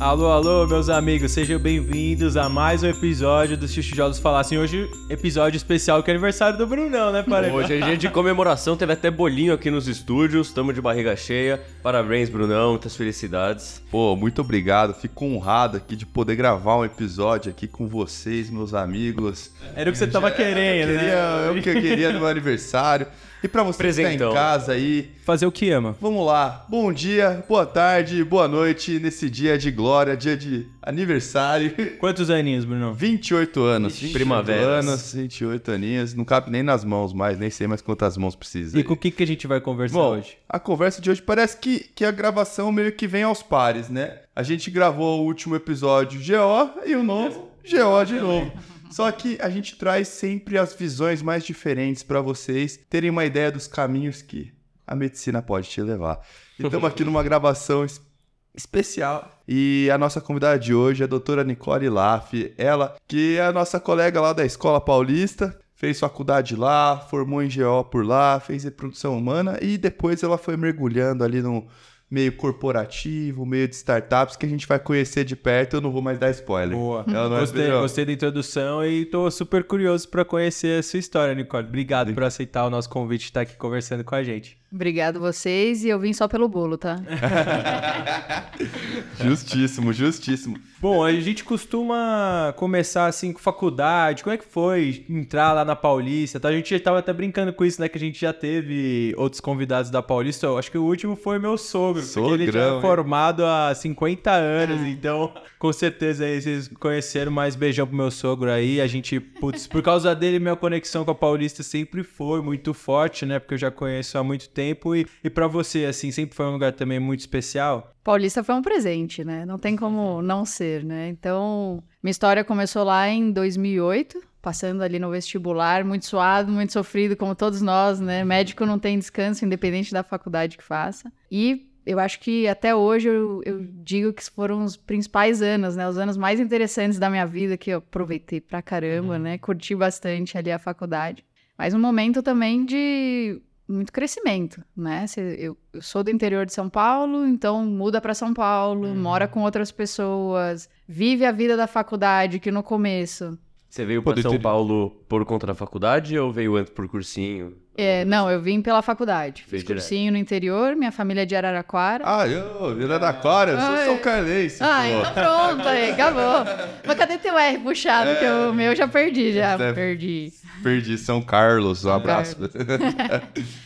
Alô, alô, meus amigos, sejam bem-vindos a mais um episódio do Xuxujolos Falassem. Hoje, episódio especial que é aniversário do Brunão, né, Parede? Hoje é dia de comemoração, teve até bolinho aqui nos estúdios, estamos de barriga cheia. Parabéns, Brunão, muitas felicidades. Pô, muito obrigado, fico honrado aqui de poder gravar um episódio aqui com vocês, meus amigos. Era o que você tava querendo, Queria, né? é o que eu queria no meu aniversário. E pra você que tá Presentão. em casa aí, Fazer o que ama. vamos lá. Bom dia, boa tarde, boa noite nesse dia de glória, dia de aniversário. Quantos aninhos, Brunão? 28 anos. 28 primaveras. anos, 28 aninhos. Não cabe nem nas mãos mais, nem sei mais quantas mãos precisa. E com o que, que a gente vai conversar Bom, hoje? a conversa de hoje parece que, que a gravação meio que vem aos pares, né? A gente gravou o último episódio GO e o novo GO de novo. Só que a gente traz sempre as visões mais diferentes para vocês terem uma ideia dos caminhos que a medicina pode te levar. Estamos aqui numa gravação es- especial. E a nossa convidada de hoje é a doutora Nicole Laff. Ela, que é a nossa colega lá da Escola Paulista, fez faculdade lá, formou em GO por lá, fez reprodução humana e depois ela foi mergulhando ali no meio corporativo, meio de startups que a gente vai conhecer de perto. Eu não vou mais dar spoiler. Boa. É Gostei, melhor. gostei da introdução e tô super curioso pra conhecer a sua história, Nicole. Obrigado por aceitar o nosso convite de estar aqui conversando com a gente. Obrigado vocês e eu vim só pelo bolo, tá? Justíssimo, justíssimo. Bom, a gente costuma começar assim com faculdade. Como é que foi entrar lá na Paulista? Tá? A gente já tava até brincando com isso, né? Que a gente já teve outros convidados da Paulista. Eu acho que o último foi meu sogro, porque ele já Sogrão, é formado há 50 anos. Ah. Então, com certeza aí vocês conheceram mais beijão pro meu sogro aí. A gente, putz, por causa dele, minha conexão com a Paulista sempre foi muito forte, né? Porque eu já conheço há muito tempo. E, e para você, assim, sempre foi um lugar também muito especial? Paulista foi um presente, né? Não tem como não ser, né? Então, minha história começou lá em 2008, passando ali no vestibular, muito suado, muito sofrido, como todos nós, né? Médico não tem descanso, independente da faculdade que faça. E eu acho que até hoje eu, eu digo que foram os principais anos, né? Os anos mais interessantes da minha vida, que eu aproveitei pra caramba, né? Curti bastante ali a faculdade. Mas um momento também de muito crescimento, né? Eu, eu sou do interior de São Paulo, então muda para São Paulo, mora com outras pessoas, vive a vida da faculdade, que no começo. Você veio do São interior. Paulo por conta da faculdade ou veio antes por cursinho? É, não, eu vim pela faculdade. Fez Fiz cursinho no interior, minha família é de Araraquara. Ah, eu, Cora, eu sou Ai. São Carlense. Ah, pô. então pronto, aí, acabou. Mas cadê teu R puxado? Que o meu já perdi, já perdi. Perdi São Carlos, um abraço.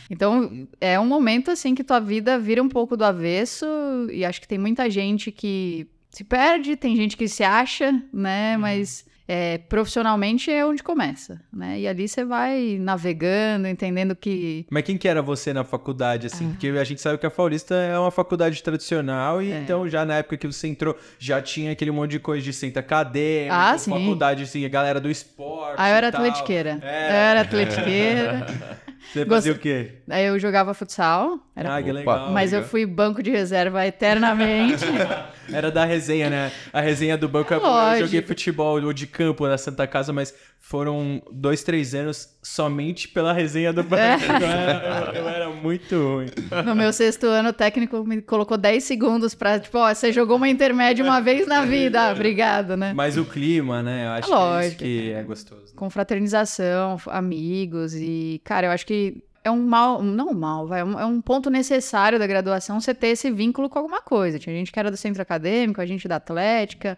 Então, é um momento assim que tua vida vira um pouco do avesso e acho que tem muita gente que se perde, tem gente que se acha, né? Mas é, profissionalmente é onde começa, né? E ali você vai navegando, entendendo que Mas quem que era você na faculdade, assim? Porque a gente sabe que a Paulista é uma faculdade tradicional, e É. então já na época que você entrou, já tinha aquele monte de coisa de centro acadêmico, Ah, sim. faculdade, assim, a galera do esporte ah, eu era atletiqueira. É. Eu era atletiqueira. Você fazia Gost- o quê? Aí eu jogava futsal, era ah, que legal. mas eu legal. fui banco de reserva eternamente. Era da resenha, né? A resenha do banco. Eu Lógico. joguei futebol ou de campo na Santa Casa, mas foram dois, três anos somente pela resenha do banco. É. Eu, era, eu era muito ruim. No meu sexto ano, o técnico me colocou 10 segundos pra, tipo, ó, você jogou uma intermédia uma vez na vida. Ah, obrigado, né? Mas o clima, né? Eu acho que é isso que é gostoso. confraternização, f- amigos e, cara, eu acho que é um mal, não um mal, vai, é um- é um ponto necessário da graduação você ter esse vínculo com alguma coisa. Tinha gente que era do centro acadêmico, a gente da atlética,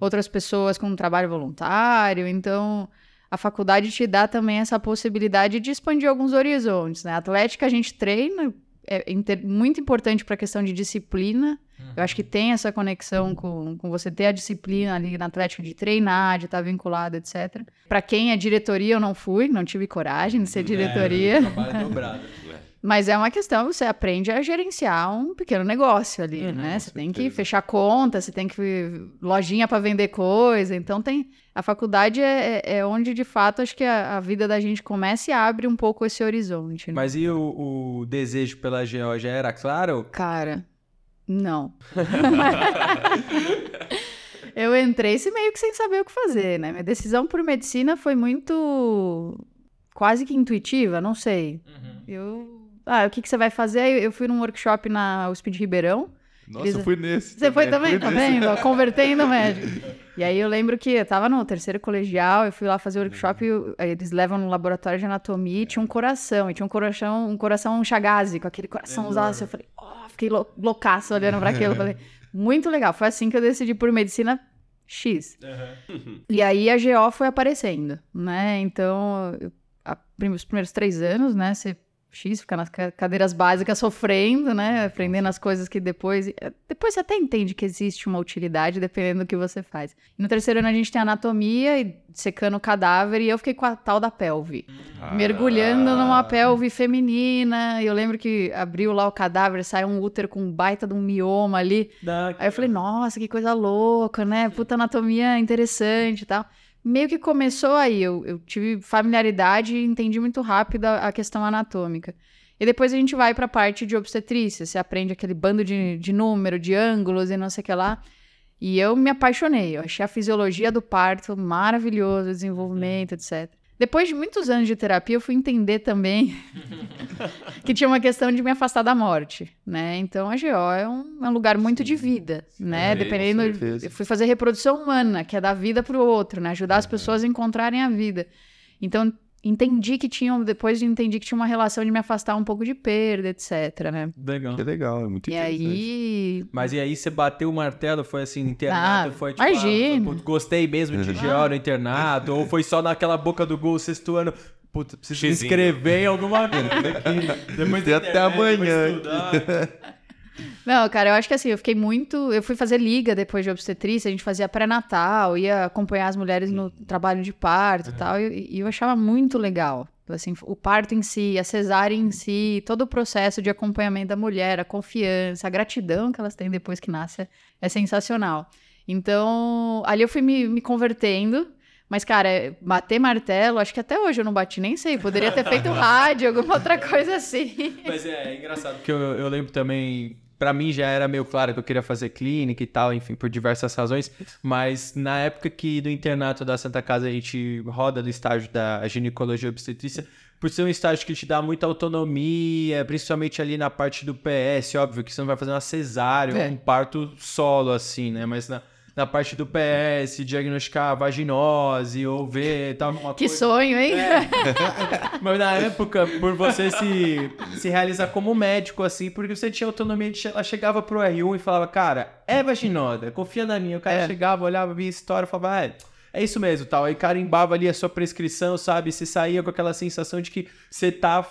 outras pessoas com trabalho voluntário, então a faculdade te dá também essa possibilidade de expandir alguns horizontes, né? A atlética a gente treina, é inter- muito importante para a questão de disciplina. Eu acho que tem essa conexão com, com você ter a disciplina ali na atlética de treinar, de estar vinculado, etc. Para quem é diretoria, eu não fui, não tive coragem de ser diretoria. É, trabalho dobrado. Mas é uma questão, você aprende a gerenciar um pequeno negócio ali, Uhum, né? Você tem que fechar conta, você tem que lojinha para vender coisa. Então tem a faculdade é, é- é onde de fato acho que a, a vida da gente começa e abre um pouco esse horizonte. né? Mas e o, o desejo pela já era claro? Cara, não. eu entrei se meio que sem saber o que fazer, né? Minha decisão por medicina foi muito quase que intuitiva, não sei. Eu, ah, o que que você vai fazer? Eu fui num workshop na USP de Ribeirão. Nossa, Eles- eu fui nesse. Você foi também, tá vendo? Convertendo médico. E aí eu lembro que eu tava no terceiro colegial, eu fui lá fazer o workshop eu- aí eles levam no laboratório de anatomia e tinha um coração, e tinha um coração, um coração chagazi, com aquele coraçãozaço. assim, Eu falei, ó, fiquei lou- loucaço olhando pra aquilo. Falei, muito legal. Foi assim que eu decidi por medicina X. E aí a GO foi aparecendo, né? Então, eu- a- os primeiros três anos, né? Você X, fica nas ca- cadeiras básicas sofrendo, né? Aprendendo as coisas que depois. eh, Depois você até entende que existe uma utilidade dependendo do que você faz. No terceiro ano a gente tem anatomia e secando o cadáver, e eu fiquei com a tal da pelve. Mergulhando numa pelve feminina. E eu lembro que abriu lá o cadáver, saiu um útero com um baita de um mioma ali. Aí eu falei, nossa, que coisa louca, né? Puta anatomia interessante e tal. Meio que começou aí, eu, eu tive familiaridade e entendi muito rápido a, a questão anatômica. E depois a gente vai pra parte de obstetrícia, você aprende aquele bando de, de número, de ângulos e não sei o que lá. E eu me apaixonei, eu achei a fisiologia do parto maravilhoso, o desenvolvimento, etc. Depois de muitos anos de terapia, eu fui entender também que tinha uma questão de me afastar da morte, né? Então a GO é um, é um lugar muito de vida, né? Sim, Dependendo, eu fui fazer reprodução humana, que é dar vida pro outro, né? Ajudar as pessoas a encontrarem a vida. Então entendi que tinha, depois de entendi que tinha uma relação de me afastar um pouco de perda, etc, né? Legal. Que legal, é muito E interessante. aí, Mas e aí você bateu o martelo, foi assim, no internato, Ah, foi tipo, imagina. ah, gostei mesmo de GO no internato, ou foi só naquela boca do gol sexto ano, puta, preciso me Xizinho. inscrever em alguma coisa aqui, depois da até amanhã. Não, cara, eu acho que assim, eu fiquei muito. Eu fui fazer liga depois de obstetrícia, a gente fazia pré-natal, ia acompanhar as mulheres no trabalho de parto e tal, e, e eu achava muito legal. Assim, o parto em si, a cesárea em si, todo o processo de acompanhamento da mulher, a confiança, a gratidão que elas têm depois que nasce é, é sensacional. Então, ali eu fui me, me convertendo. Mas, cara, bater martelo, acho que até hoje eu não bati, nem sei. Poderia ter feito rádio, alguma outra coisa assim. Mas é, é engraçado, porque eu, eu lembro também, pra mim já era meio claro que eu queria fazer clínica e tal, enfim, por diversas razões, mas na época que do internato da Santa Casa a gente roda do estágio da ginecologia e obstetrícia, por ser um estágio que te dá muita autonomia, principalmente ali na parte do PS, óbvio que você não vai fazer uma cesárea, É. um parto solo assim, né, mas na... Na parte do PS, diagnosticar vaginose ou ver tal, uma Que coisa. sonho, hein? Mas na época, por você se, se realizar como médico, assim, porque você tinha autonomia de. Ela chegava pro R1 e falava, cara, é vaginosa, confia na minha. O cara É. chegava, olhava, via história falava, ah, é, é isso mesmo, tal. Aí carimbava ali a sua prescrição, sabe? Você saía com aquela sensação de que você tá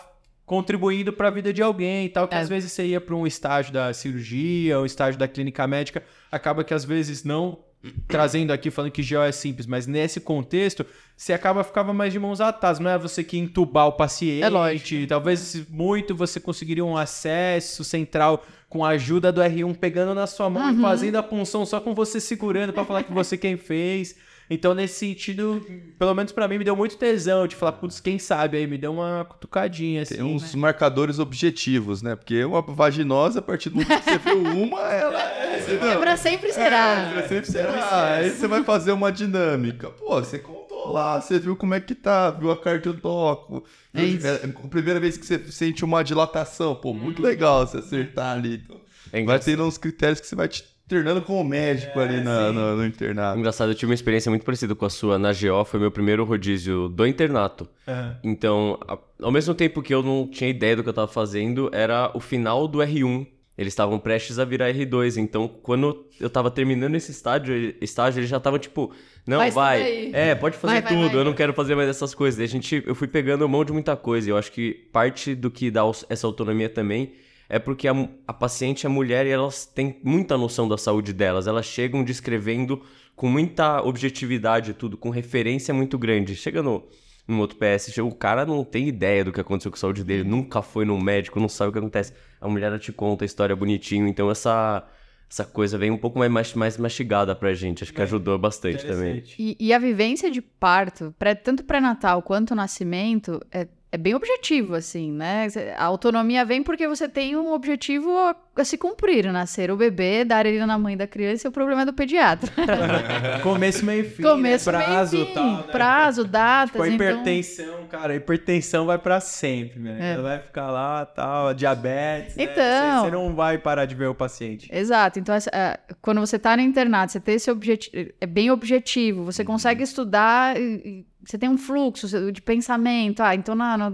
contribuindo para a vida de alguém e tal, que É. às vezes você ia para um estágio da cirurgia, um estágio da clínica médica, acaba que às vezes não trazendo aqui falando que GO é simples, mas nesse contexto, você acaba ficava mais de mãos atadas, não é você que entubar o paciente, É lógico. talvez muito você conseguiria um acesso central com a ajuda do R1 pegando na sua mão Uhum. e fazendo a punção só com você segurando para falar que você quem fez. Então, nesse sentido, pelo menos pra mim, me deu muito tesão de falar, putz, quem sabe aí, me deu uma cutucadinha, assim. Tem uns marcadores objetivos, né? Porque uma vaginosa, a partir do momento que você viu uma, ela é. É pra sempre será. Você sempre será. Aí você vai fazer uma dinâmica. Pô, você contou lá, você viu como é que tá, viu a cardiodóco. É isso. É a primeira vez que você sente uma dilatação. Pô, muito legal você acertar ali. Então, É vai tendo uns critérios que você vai te treinando como médico ali na- no, no internato. Engraçado, eu tive uma experiência muito parecida com a sua na GO, foi meu primeiro rodízio do internato. Então, a- ao mesmo tempo que eu não tinha ideia do que eu tava fazendo, era o final do R1. Eles estavam prestes a virar R2, então quando eu tava terminando esse estágio, estágio eles já estavam tipo, não, vai, aí. é, pode fazer Vai, vai, tudo, vai. eu não quero fazer mais essas coisas. E a gente, eu fui pegando mão de muita coisa, e eu acho que parte do que dá essa autonomia também é porque a, a paciente, a mulher, e elas têm muita noção da saúde delas. Elas chegam descrevendo com muita objetividade tudo, com referência muito grande. Chega no, no outro PS, chega- o cara não tem ideia do que aconteceu com a saúde dele, nunca foi no médico, não sabe o que acontece. A mulher ela te conta a história bonitinho, então essa, essa coisa vem um pouco mais, mais mastigada pra gente. Acho que ajudou bastante também. E, e a vivência de parto, pré- tanto pré-natal quanto nascimento, é é bem objetivo, assim, né? A autonomia vem porque você tem um objetivo a, a se cumprir, nascer o bebê, dar ele na mãe da criança e o problema é do pediatra. Começo, meio fim, Começo, né? prazo meio fim, tal, né? prazo, datas, Tipo, a então... hipertensão, cara, a hipertensão vai pra sempre, né? É. Ela vai ficar lá, tal, diabetes, né? Então. Você, você não vai parar de ver o paciente. Exato. Então, essa- ah, quando você está no internato, você tem esse objetivo, é bem objetivo, você consegue estudar, e você tem um fluxo de pensamento. Ah, então na, na-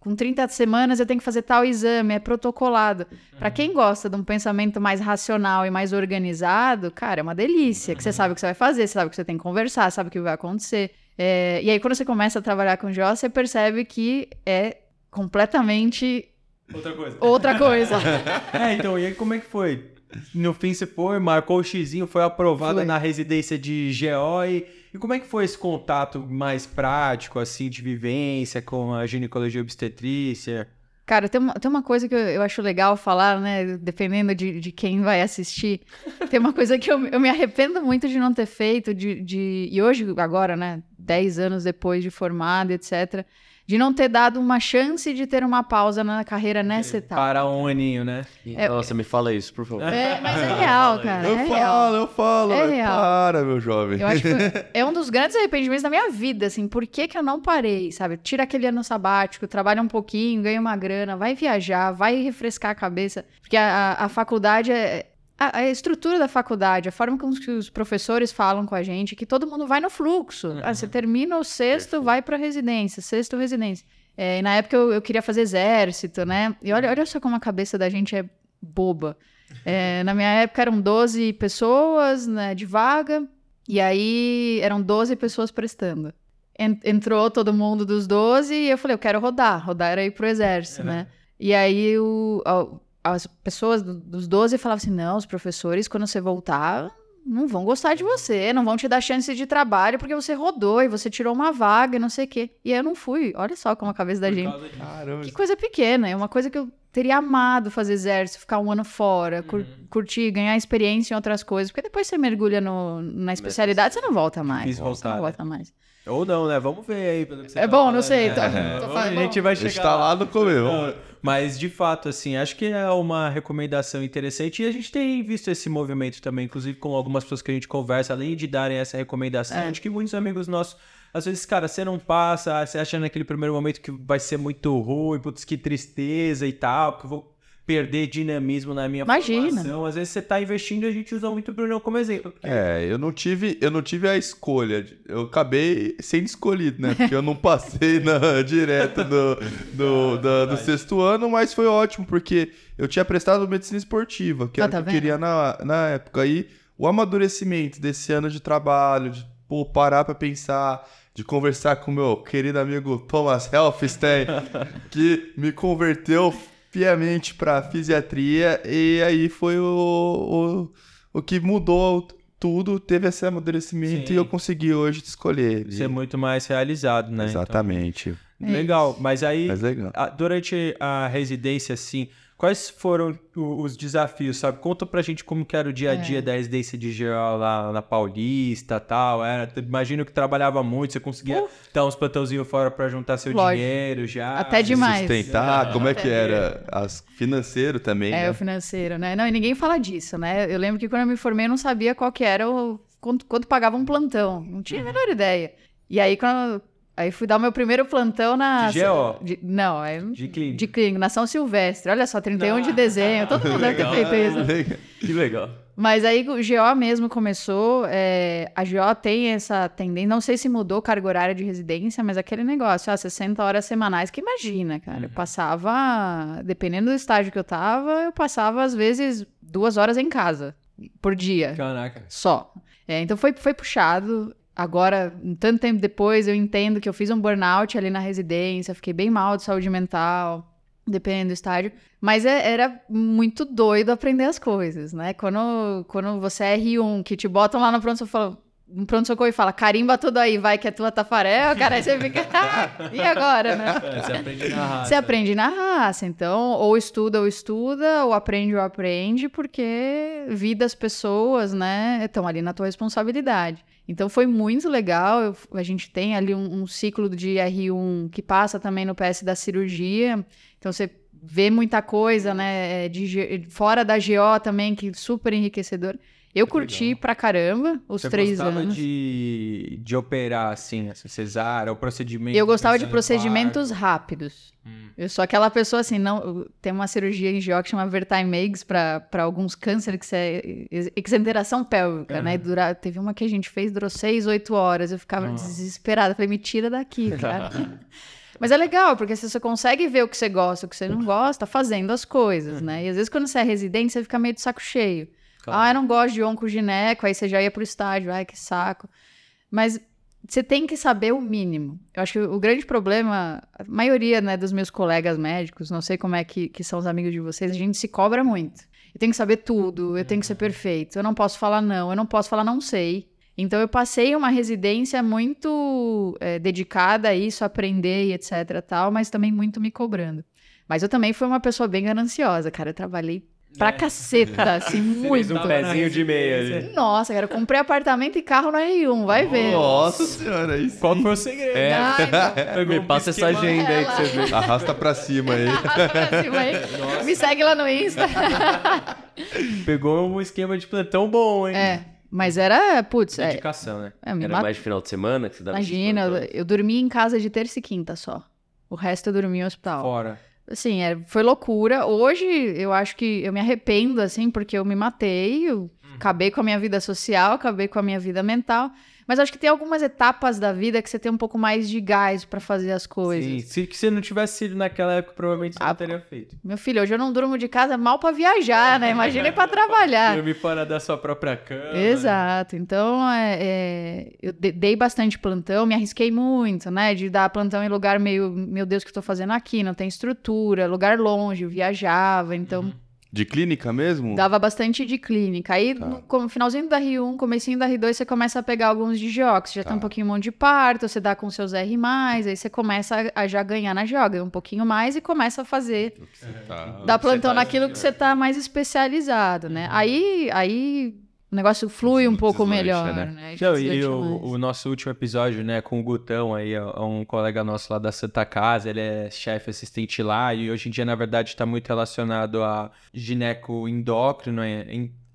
com 30 semanas eu tenho que fazer tal exame, é protocolado. Para quem gosta de um pensamento mais racional e mais organizado, cara, é uma delícia. Que você sabe o que você vai fazer, você sabe o que você tem que conversar, sabe o que vai acontecer. É, e aí, quando você começa a trabalhar com GO, você percebe que é completamente Outra coisa. outra coisa. É, então, e aí como é que foi? No fim você foi, marcou o xizinho, foi aprovado Foi. na residência de GO e, como é que foi esse contato mais prático, assim, de vivência com a ginecologia obstetrícia? Cara, tem uma, tem uma coisa que eu, eu acho legal falar, né? Dependendo de, de quem vai assistir. Tem uma coisa que eu, eu me arrependo muito de não ter feito, de, de, e hoje, agora, né? Dez anos depois de formada, etc., de não ter dado uma chance de ter uma pausa na carreira nessa etapa. Para um aninho, né? É- Nossa, me fala isso, por favor. É, mas é real, cara. Eu é falo, real. eu falo. É real. Para, meu jovem. Eu acho que é um dos grandes arrependimentos da minha vida, assim, por que, que eu não parei, sabe? Tira aquele ano sabático, trabalha um pouquinho, ganha uma grana, vai viajar, vai refrescar a cabeça, porque a, a- a faculdade é... A, a estrutura da faculdade, a forma como que os professores falam com a gente, que todo mundo vai no fluxo. Ah, você termina o sexto, vai pra residência, sexto, residência. É, e na época eu, eu queria fazer exército, né? E olha, olha só como a cabeça da gente é boba. É, na minha época eram 12 pessoas né, de vaga, e aí eram 12 pessoas prestando. En- entrou todo mundo dos 12 e eu falei, eu quero rodar. Rodar era ir pro exército, né? E aí o- as pessoas do- dos 12 falavam assim: não, os professores, quando você voltar, não vão gostar de você, não vão te dar chance de trabalho porque você rodou e você tirou uma vaga e não sei o quê. E aí eu não fui. Olha só como a cabeça da gente. Caramba. Que coisa pequena, é uma coisa que eu teria amado fazer exército, ficar um ano fora, cur- curtir, ganhar experiência em outras coisas, porque depois você mergulha no- na especialidade, você não volta mais. Quis Você voltar, não né? volta mais. Ou não, né? Vamos ver aí. Pelo que você É tá bom, não falando, sei, né? tô- É, tô falando- a gente vai A gente chegar tá lá no começo. Mas, de fato, assim, acho que é uma recomendação interessante. E a gente tem visto esse movimento também, inclusive com algumas pessoas que a gente conversa, além de darem essa recomendação. É. Acho que muitos amigos nossos, às vezes, cara, você não passa, você acha naquele primeiro momento que vai ser muito ruim, putz, que tristeza e tal, porque eu vou perder dinamismo na minha Imagina. formação. Às vezes você tá investindo e a gente usa muito o Brunão como exemplo. É, eu não tive, eu não tive a escolha. Eu acabei sendo escolhido, né? Porque eu não passei na, direto do, do, da- do sexto ano, mas foi ótimo, porque eu tinha prestado medicina esportiva, que Ah, era tá o que eu queria na, na época. Aí o amadurecimento desse ano de trabalho, de pô, parar pra pensar, de conversar com o meu querido amigo Thomas Helfstein, que me converteu piamente pra fisiatria, e aí foi o, o, o que mudou tudo, teve esse amadurecimento Sim. e eu consegui hoje escolher. Ser muito mais realizado, né? Exatamente. Então, legal. Mas aí, Mas legal. a- durante a residência, assim, quais foram os desafios, sabe? Conta pra gente como que era o dia a É. dia da residência de geral lá na Paulista e tal. Era, imagino que trabalhava muito, você conseguia dar uns plantãozinhos fora pra juntar seu Lógico. dinheiro já. Até Se demais. Sustentar, como é que era? As, financeiro também, É, né? o financeiro, né? Não, e ninguém fala disso, né? Eu lembro que quando eu me formei, eu não sabia qual que era o... Quanto, quanto pagava um plantão. Não tinha a menor ideia. E aí, quando... Aí fui dar o meu primeiro plantão na... De GO? De- não, é... De clínica. De clínica, na São Silvestre. Olha só, 31 de dezembro. Todo mundo deve ter feito isso. Que legal. Mas aí o GO mesmo começou. é, a GO tem essa tendência. Não sei se mudou carga horária de residência, mas aquele negócio, ah, 60 horas semanais, que imagina, cara. Eu passava, dependendo do estágio que eu tava, eu passava às vezes duas horas em casa por dia. Caraca. Só. É, então foi, foi puxado. Agora, um tanto tempo depois, eu entendo que eu fiz um burnout ali na residência, fiquei bem mal de saúde mental, dependendo do estágio. Mas é- era muito doido aprender as coisas, né? Quando, quando você é R1, que te botam lá no pronto-socorro no pronto-socorro e fala, carimba tudo aí, vai que é tua tafarel, cara, aí você fica, "Ah, e agora, né? É, você aprende na raça. Você aprende na raça, então, ou estuda ou estuda, ou aprende ou aprende, porque vidas, pessoas, né, estão ali na tua responsabilidade. Então foi muito legal. Eu- a gente tem ali um, um ciclo de R1 que passa também no PS da cirurgia. Então você vê muita coisa, né? é, De, fora da GO também, que super enriquecedor. Eu curti pra caramba os Você três gostava anos. de, de operar, assim, essa cesárea, o procedimento... Eu gostava de procedimentos parto? rápidos. Hum. Eu sou aquela pessoa assim, não. Tem uma cirurgia em GO que chama Vertime Eggs para alguns cânceres que você é exenteração pélvica, né? Dura, teve uma que a gente fez, durou seis, oito horas. Eu ficava Nossa. desesperada. Falei, me tira daqui, cara. Mas é legal, porque se você consegue ver o que você gosta, o que você não gosta, fazendo as coisas, né? E às vezes quando você é residente, você fica meio de saco cheio. Claro. Ah, eu não gosto de oncogineco, aí você já ia pro estádio, ai, que saco. Mas você tem que saber o mínimo. Eu acho que o grande problema, a maioria né, dos meus colegas médicos, não sei como é que, que são os amigos de vocês, a gente se cobra muito. Eu tenho que saber tudo, eu tenho que ser perfeito, eu não posso falar não, eu não posso falar não sei. Então eu passei uma residência muito é, dedicada a isso, a aprender e etc tal, mas também muito me cobrando. Mas eu também fui uma pessoa bem gananciosa, cara. Eu trabalhei pra caceta, assim, muito. um pezinho de meia ali. Nossa, cara, eu comprei apartamento e carro no R1, vai ver. Nossa senhora, isso. Qual foi o segredo? É. Ai, Me passa essa agenda aí que você vê. Arrasta pra cima aí. Arrasta pra cima aí. Me segue lá no Insta. Pegou um esquema de plantão bom, hein? É, mas era, putz, é, Dedicação, né? é, Era mat- mais de final de semana que você dava Imagina, eu, plantões? eu dormi em casa de terça e quinta só. O resto eu dormi em hospital. Fora. Assim, é, foi loucura. Hoje eu acho que eu me arrependo, assim, porque eu me matei, eu acabei com a minha vida social, acabei com a minha vida mental. Mas acho que tem algumas etapas da vida que você tem um pouco mais de gás pra fazer as coisas. Sim, se que você não tivesse sido naquela época, provavelmente você Ah, não teria feito. Meu filho, hoje eu não durmo de casa mal pra viajar, né? Imagina pra trabalhar. Dormir fora da sua própria cama. Exato. Então, é, é, eu de- dei bastante plantão, me arrisquei muito, né? De dar plantão em lugar meio, meu Deus, o que eu tô fazendo aqui? Não tem estrutura, lugar longe, eu viajava, então De clínica mesmo? dava bastante de clínica. Aí, Tá. no com- finalzinho da R1, comecinho da R2, você começa a pegar alguns de você já Tá. tem um pouquinho mão de parto, você dá com seus R+, aí você começa a, a já ganhar na ganha um pouquinho mais e começa a fazer Tá. Dá plantão faz, naquilo que você tá mais especializado, né? Aí, aí o negócio flui um pouco melhor, né? né? Não, e o, o nosso último episódio, né, com o Gutão aí, um colega nosso lá da Santa Casa, ele é chefe assistente lá e hoje em dia, na verdade, tá muito relacionado a gineco endócrino, é,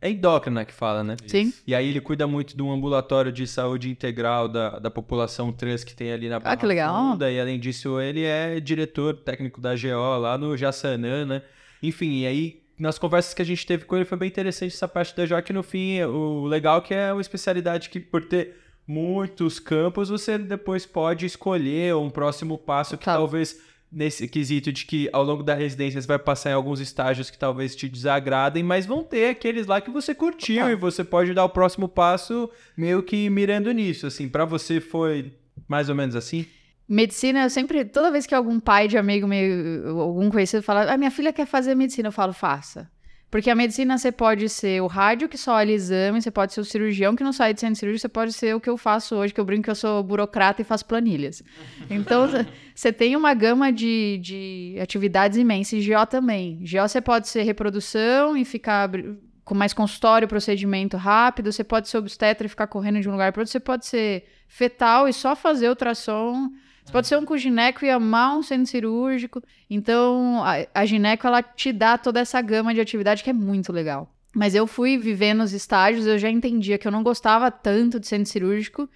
é endócrina que fala, né? Sim. E aí ele cuida muito de um ambulatório de saúde integral da, da população trans que tem ali na Barra Ah, que legal. Funda, e além disso ele é diretor técnico da GO lá no Jaçanã, né? Enfim, e aí nas conversas que a gente teve com ele foi bem interessante essa parte da GO, que no fim o legal é que é uma especialidade que por ter muitos campos você depois pode escolher um próximo passo que Tá. talvez nesse quesito de que ao longo da residência você vai passar em alguns estágios que talvez te desagradem, mas vão ter aqueles lá que você curtiu Tá. e você pode dar o próximo passo meio que mirando nisso, assim. Pra você foi mais ou menos assim? Medicina, eu sempre, toda vez que algum pai de amigo meu, algum conhecido fala, ah, minha filha quer fazer medicina, eu falo, faça. Porque a medicina você pode ser o rádio que só olha exame, você pode ser o cirurgião que não sai de centro cirúrgico, você pode ser o que eu faço hoje, que eu brinco que eu sou burocrata e faço planilhas. Então, você tem uma gama de, de atividades imensa. E GO também. GO você pode ser reprodução e ficar com mais consultório, procedimento rápido. Você pode ser obstetra e ficar correndo de um lugar para outro. Você pode ser fetal e só fazer ultrassom. Você pode ser um com gineco e amar um centro cirúrgico. Então, a, a gineco, ela te dá toda essa gama de atividade que é muito legal. Mas eu fui vivendo os estágios, eu já entendia que eu não gostava tanto de centro cirúrgico,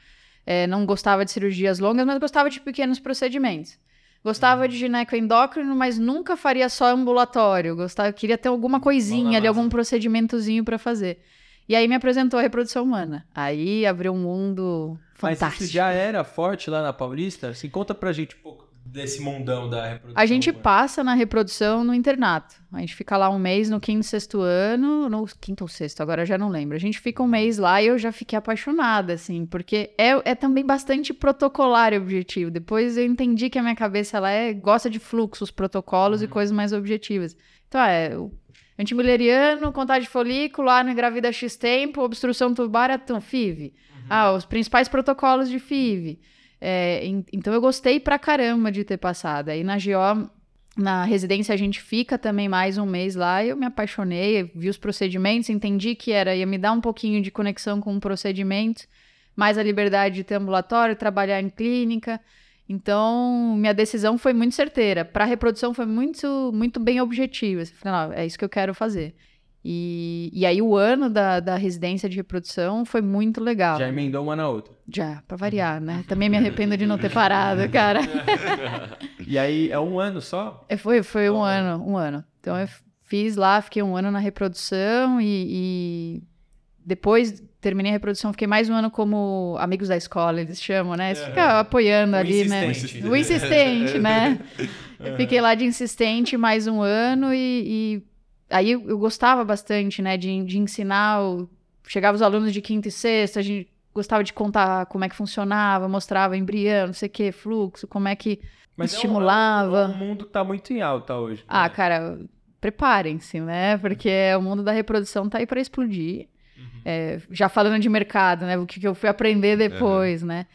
eh, não gostava de cirurgias longas, mas gostava de pequenos procedimentos. Gostava de gineco endócrino, mas nunca faria só ambulatório. Gostava, queria ter alguma coisinha ali, algum procedimentozinho para fazer. E aí me apresentou a reprodução humana. Aí abriu um mundo Mas fantástico. isso já era forte lá na Paulista? Assim, conta pra gente um pouco desse mundão da reprodução. A gente humana. passa na reprodução no internato. A gente fica lá um mês no quinto, sexto ano, no quinto ou sexto, agora já não lembro. A gente fica um mês lá e eu já fiquei apaixonada, assim, porque é, é também bastante protocolar e objetivo. Depois eu entendi que a minha cabeça ela é, gosta de fluxos, protocolos e coisas mais objetivas. Então, é, o antimileriano, contagem de folículo, não engravida X tempo, obstrução tubar, então, FIV. Ah, os principais protocolos de FIV. É, en- então eu gostei pra caramba de ter passado. Aí na GO, na residência, a gente fica também mais um mês lá e eu me apaixonei, vi os procedimentos, entendi que era, ia me dar um pouquinho de conexão com o procedimento, mais a liberdade de ter ambulatório, trabalhar em clínica. Então, minha decisão foi muito certeira. Para a reprodução foi muito, muito bem objetiva. Falei, não, é isso que eu quero fazer. E, e aí o ano da, da residência de reprodução foi muito legal. Já emendou uma na outra. Já, pra variar, né? Também me arrependo de não ter parado, cara. E aí é um ano só? É, Foi, foi um ano, um ano. Então eu fiz lá, fiquei um ano na reprodução e, e depois terminei a reprodução, fiquei mais um ano como amigos da escola, eles chamam, né? Você fica apoiando O ali, né? insistente. O insistente, né? Eu fiquei lá de insistente mais um ano e, e aí eu, eu gostava bastante, né? De, de ensinar, o- chegava os alunos de quinta e sexta, a gente gostava de contar como é que funcionava, mostrava embrião, não sei o que, fluxo, como é que Mas é um- estimulava. É um, mundo que tá muito em alta hoje. Ah, né? cara, preparem-se, né? Porque o mundo da reprodução tá aí para explodir. É, já falando de mercado, né? O que, que eu fui aprender depois, né?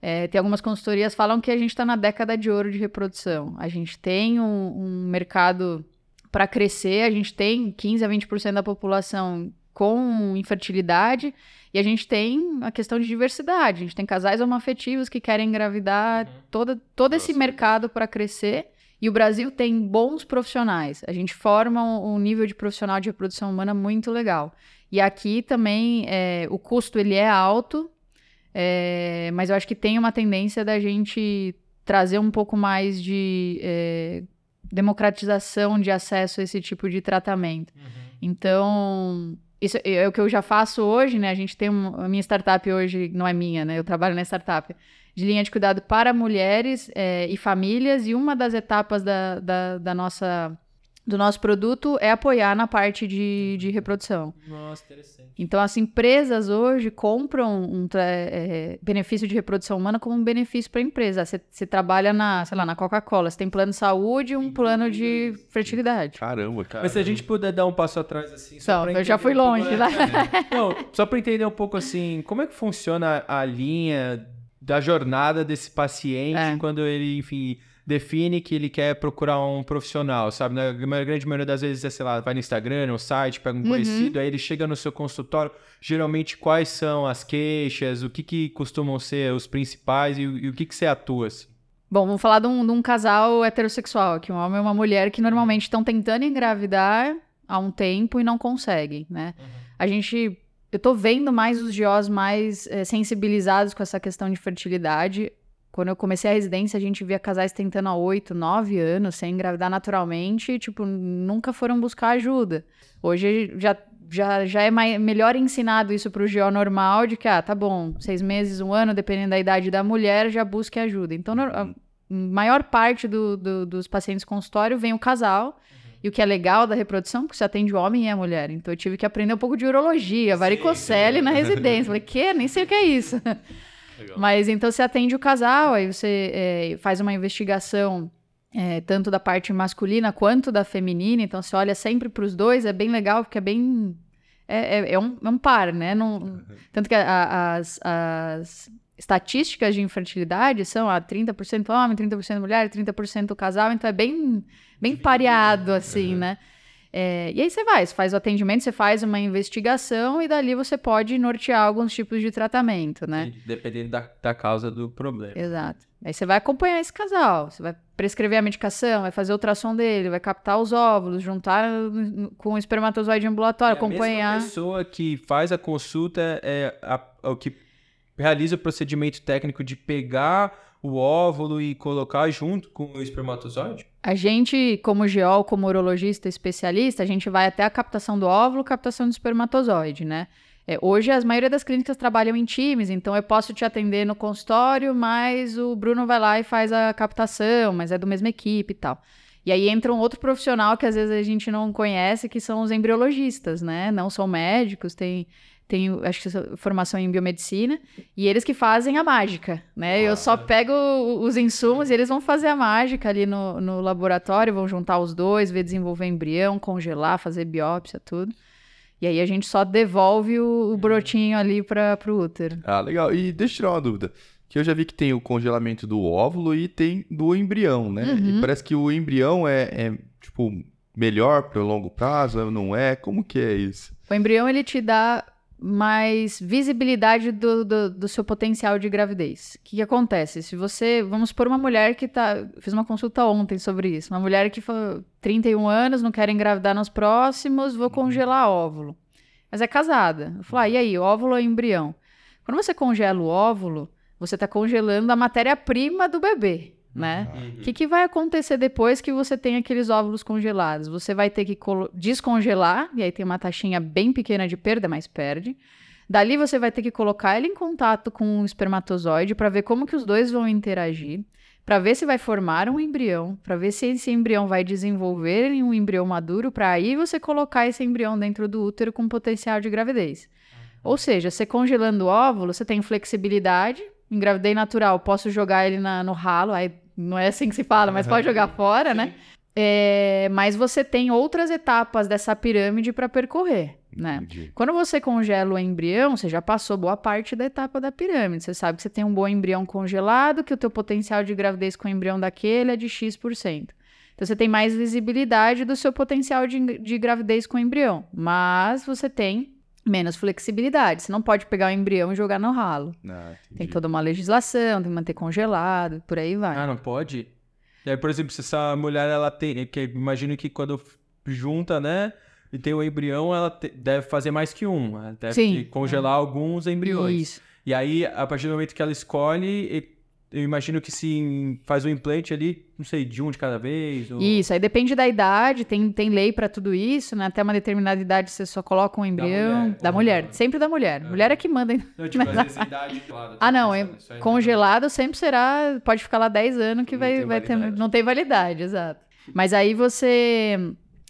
É, tem algumas consultorias que falam que a gente está na década de ouro de reprodução. A gente tem um, um mercado para crescer, a gente tem 15 a 20% da população com infertilidade e a gente tem a questão de diversidade. A gente tem casais homoafetivos que querem engravidar, toda, todo esse mercado para crescer. E o Brasil tem bons profissionais. A gente forma um, um nível de profissional de reprodução humana muito legal. E aqui também é, o custo ele é alto, é, mas eu acho que tem uma tendência da gente trazer um pouco mais de é, democratização de acesso a esse tipo de tratamento. Então, isso é o que eu já faço hoje, né? A gente tem um, a minha startup hoje, não é minha, né? Eu trabalho na startup de linha de cuidado para mulheres é, e famílias, e uma das etapas da, da, da nossa, do nosso produto é apoiar na parte de, de reprodução. Nossa, interessante. Então, as empresas hoje compram um é, benefício de reprodução humana como um benefício para a empresa. Você, trabalha na, sei lá, na Coca-Cola, você tem plano de saúde e um plano de fertilidade. Caramba, cara. Mas se a gente puder dar um passo atrás, assim. só Então, pra eu já entender fui um pouco- longe, né? Não, só pra entender um pouco assim, como é que funciona a linha da jornada desse paciente É. quando ele, enfim, define que ele quer procurar um profissional, sabe? Na gra- grande maioria das vezes é, sei lá, vai no Instagram, no site, pega um Uhum. conhecido, aí ele chega no seu consultório, geralmente quais são as queixas, o que que costumam ser os principais e, o- e o que que você atua, assim? Bom, vamos falar de um, de um casal heterossexual, aqui um homem e uma mulher que normalmente estão tentando engravidar há um tempo e não conseguem, né? A gente, eu tô vendo mais os GOs mais eh, sensibilizados com essa questão de fertilidade. Quando eu comecei a residência, a gente via casais tentando há oito, nove anos sem engravidar naturalmente, e, tipo, nunca foram buscar ajuda. Hoje já já, já é mai- melhor ensinado isso para o GO normal, de que, ah, tá bom, seis meses, um ano, dependendo da idade da mulher, já busque ajuda. Então, a maior parte do- do- dos pacientes consultório vem o casal, e o que é legal da reprodução, porque você atende o homem e a mulher. Então, eu tive que aprender um pouco de urologia, varicocele na residência. Falei, que? Nem sei o que é isso. Mas então você atende o casal, aí você é, faz uma investigação é, tanto da parte masculina quanto da feminina, então você olha sempre para os dois, é bem legal, porque é bem. É, é- é um, é um par, né? Não- tanto que a- a- as, as estatísticas de infertilidade são a 30% homem, 30% mulher, 30% casal, então é bem, bem pareado, assim, né? É, e aí você vai, você faz o atendimento, você faz uma investigação e dali você pode nortear alguns tipos de tratamento, né? Dependendo da, da causa do problema. Exato. Aí você vai acompanhar esse casal, você vai prescrever a medicação, vai fazer o ultrassom dele, vai captar os óvulos, juntar com o espermatozoide ambulatório, É a mesma acompanhar. pessoa que faz a consulta é a- o que realiza o procedimento técnico de pegar o óvulo e colocar junto com o espermatozoide? A gente, como geol, como urologista especialista, a gente vai até a captação do óvulo, captação do espermatozoide, né? É, hoje, as maioria das clínicas trabalham em times, então eu posso te atender no consultório, mas o Bruno vai lá e faz a captação, mas é do mesma equipe e tal. E aí entra um outro profissional que às vezes a gente não conhece, que são os embriologistas, né? Não são médicos, tem, tem acho que formação em biomedicina, e eles que fazem a mágica, né? Eu só pego o- os insumos e eles vão fazer a mágica ali no, no laboratório, vão juntar os dois, ver desenvolver embrião, congelar, fazer biópsia, tudo. E aí a gente só devolve o, o brotinho ali para o útero. Ah, legal. E deixa eu tirar uma dúvida. Que eu já vi que tem o congelamento do óvulo e tem do embrião, né? Uhum. E parece que o embrião é, é, tipo, melhor para o longo prazo, não é? Como que é isso? O embrião ele te dá mais visibilidade do, do, do seu potencial de gravidez. O que, que acontece? Se você. Vamos por uma mulher que tá. Fiz uma consulta ontem sobre isso. Uma mulher que foi 31 anos, não quer engravidar nos próximos, vou congelar óvulo. Mas é casada. Eu falo, ah, e aí, óvulo ou embrião? Quando você congela o óvulo, você está congelando a matéria-prima do bebê né? O que, que vai acontecer depois que você tem aqueles óvulos congelados? Você vai ter que descongelar, e aí tem uma taxinha bem pequena de perda, mas perde. Dali você vai ter que colocar ele em contato com o espermatozoide para ver como que os dois vão interagir, para ver se vai formar um embrião, para ver se esse embrião vai desenvolver em um embrião maduro, para aí você colocar esse embrião dentro do útero com potencial de gravidez. Ou seja, você congelando o óvulo, você tem flexibilidade, engravidei natural, posso jogar ele na, no ralo, aí não é assim que se fala, mas pode jogar fora, né? É, mas você tem outras etapas dessa pirâmide para percorrer, né? Quando você congela o embrião, você já passou boa parte da etapa da pirâmide. Você sabe que você tem um bom embrião congelado, que o teu potencial de gravidez com o embrião daquele é de X%. Então você tem mais visibilidade do seu potencial de, de gravidez com o embrião. Mas você tem menos flexibilidade. Você não pode pegar o embrião e jogar no ralo. Ah, tem toda uma legislação, tem que manter congelado, por aí vai. Ah, não pode? E aí, por exemplo, se essa mulher, ela tem... Que imagino que quando junta, né? E tem o embrião, ela te, deve fazer mais que um. Ela deve Sim. congelar é. alguns embriões. Isso. E aí, a partir do momento que ela escolhe, eu imagino que se faz o implante ali, não sei, de um de cada vez. Ou... Isso, aí depende da idade, tem, tem lei para tudo isso, né? Até uma determinada idade você só coloca um embrião. Da mulher, da mulher sempre da mulher. É. Mulher é que manda. Não, tipo, às idade, ah, não, é, congelado sempre será, pode ficar lá 10 anos que não vai, vai ter. Não tem validade, exato. Mas aí você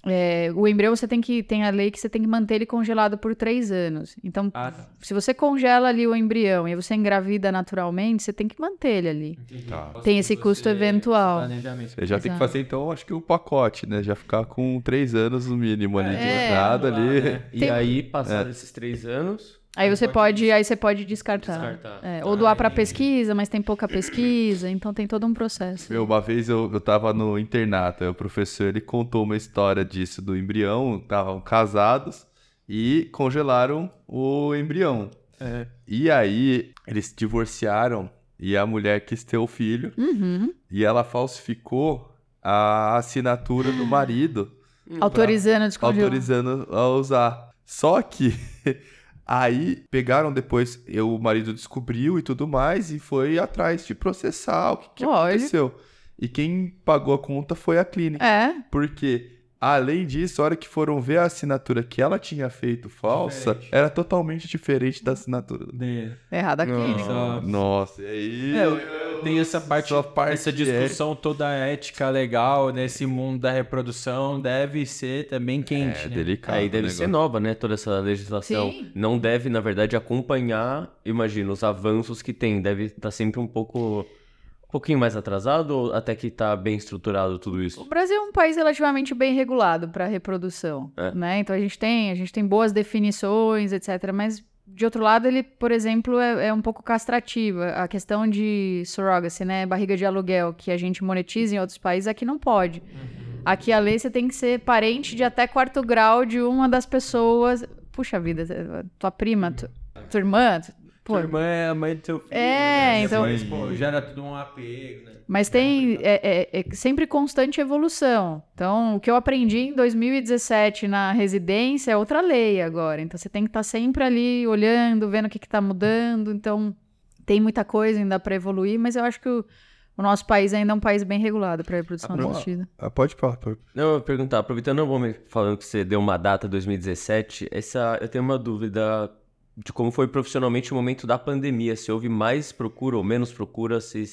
é, o embrião você tem que tem a lei que você tem que manter ele congelado por três anos. Então, ah, tá. se você congela ali o embrião e você engravida naturalmente, você tem que manter ele ali. Tá. Tem esse custo eventual. Você já tem que fazer então, acho que o pacote, né? Já ficar com três anos no mínimo ali é, de entrada ali. Né? E tem... aí, é. esses três anos, Aí você pode, pode aí você pode descartar. descartar. É, ou doar para pesquisa, mas tem pouca pesquisa, então tem todo um processo. Meu, uma vez eu, eu tava no internato, aí o professor ele contou uma história disso do embrião, estavam casados e congelaram o embrião. É. E aí eles divorciaram e a mulher quis ter o filho uhum. e ela falsificou a assinatura do marido. Autorizando a descongelar. Autorizando a usar. Só que Aí pegaram depois, eu, o marido descobriu e tudo mais, e foi atrás de processar o que, que aconteceu. E quem pagou a conta foi a clínica. É. Porque Além disso, a hora que foram ver a assinatura que ela tinha feito falsa, diferente. era totalmente diferente da assinatura dele. Errada aqui. Nossa, Nossa, e aí. É, tem essa parte, parte essa discussão é... toda ética legal nesse mundo da reprodução deve ser também quente. É né? delicado. Aí deve ser nova, né? Toda essa legislação. Sim. Não deve, na verdade, acompanhar, imagina, os avanços que tem. Deve estar tá sempre um pouco um pouquinho mais atrasado ou até que está bem estruturado tudo isso? O Brasil é um país relativamente bem regulado para reprodução, é. né? Então a gente tem a gente tem boas definições, etc. Mas de outro lado, ele, por exemplo, é, é um pouco castrativo. A questão de surrogacy, né? Barriga de aluguel, que a gente monetiza em outros países, aqui não pode. Uhum. Aqui a lei você tem que ser parente de até quarto grau de uma das pessoas. Puxa vida, tua prima, tua, tua irmã, Pô, Sua irmã é a mãe do seu filho. É, né? então. Mas, pô, gera tudo um apego, né? Mas tem é, é, é, sempre constante evolução. Então, o que eu aprendi em 2017 na residência é outra lei agora. Então, você tem que estar tá sempre ali olhando, vendo o que está mudando. Então, tem muita coisa ainda para evoluir, mas eu acho que o, o, nosso país ainda é um país bem regulado para a reprodução ah, assistida. Ah, pode falar. Pode. Não, eu vou perguntar, aproveitando o momento falando que você deu uma data 2017, essa, eu tenho uma dúvida de como foi profissionalmente o momento da pandemia. Se houve mais procura ou menos procura, se,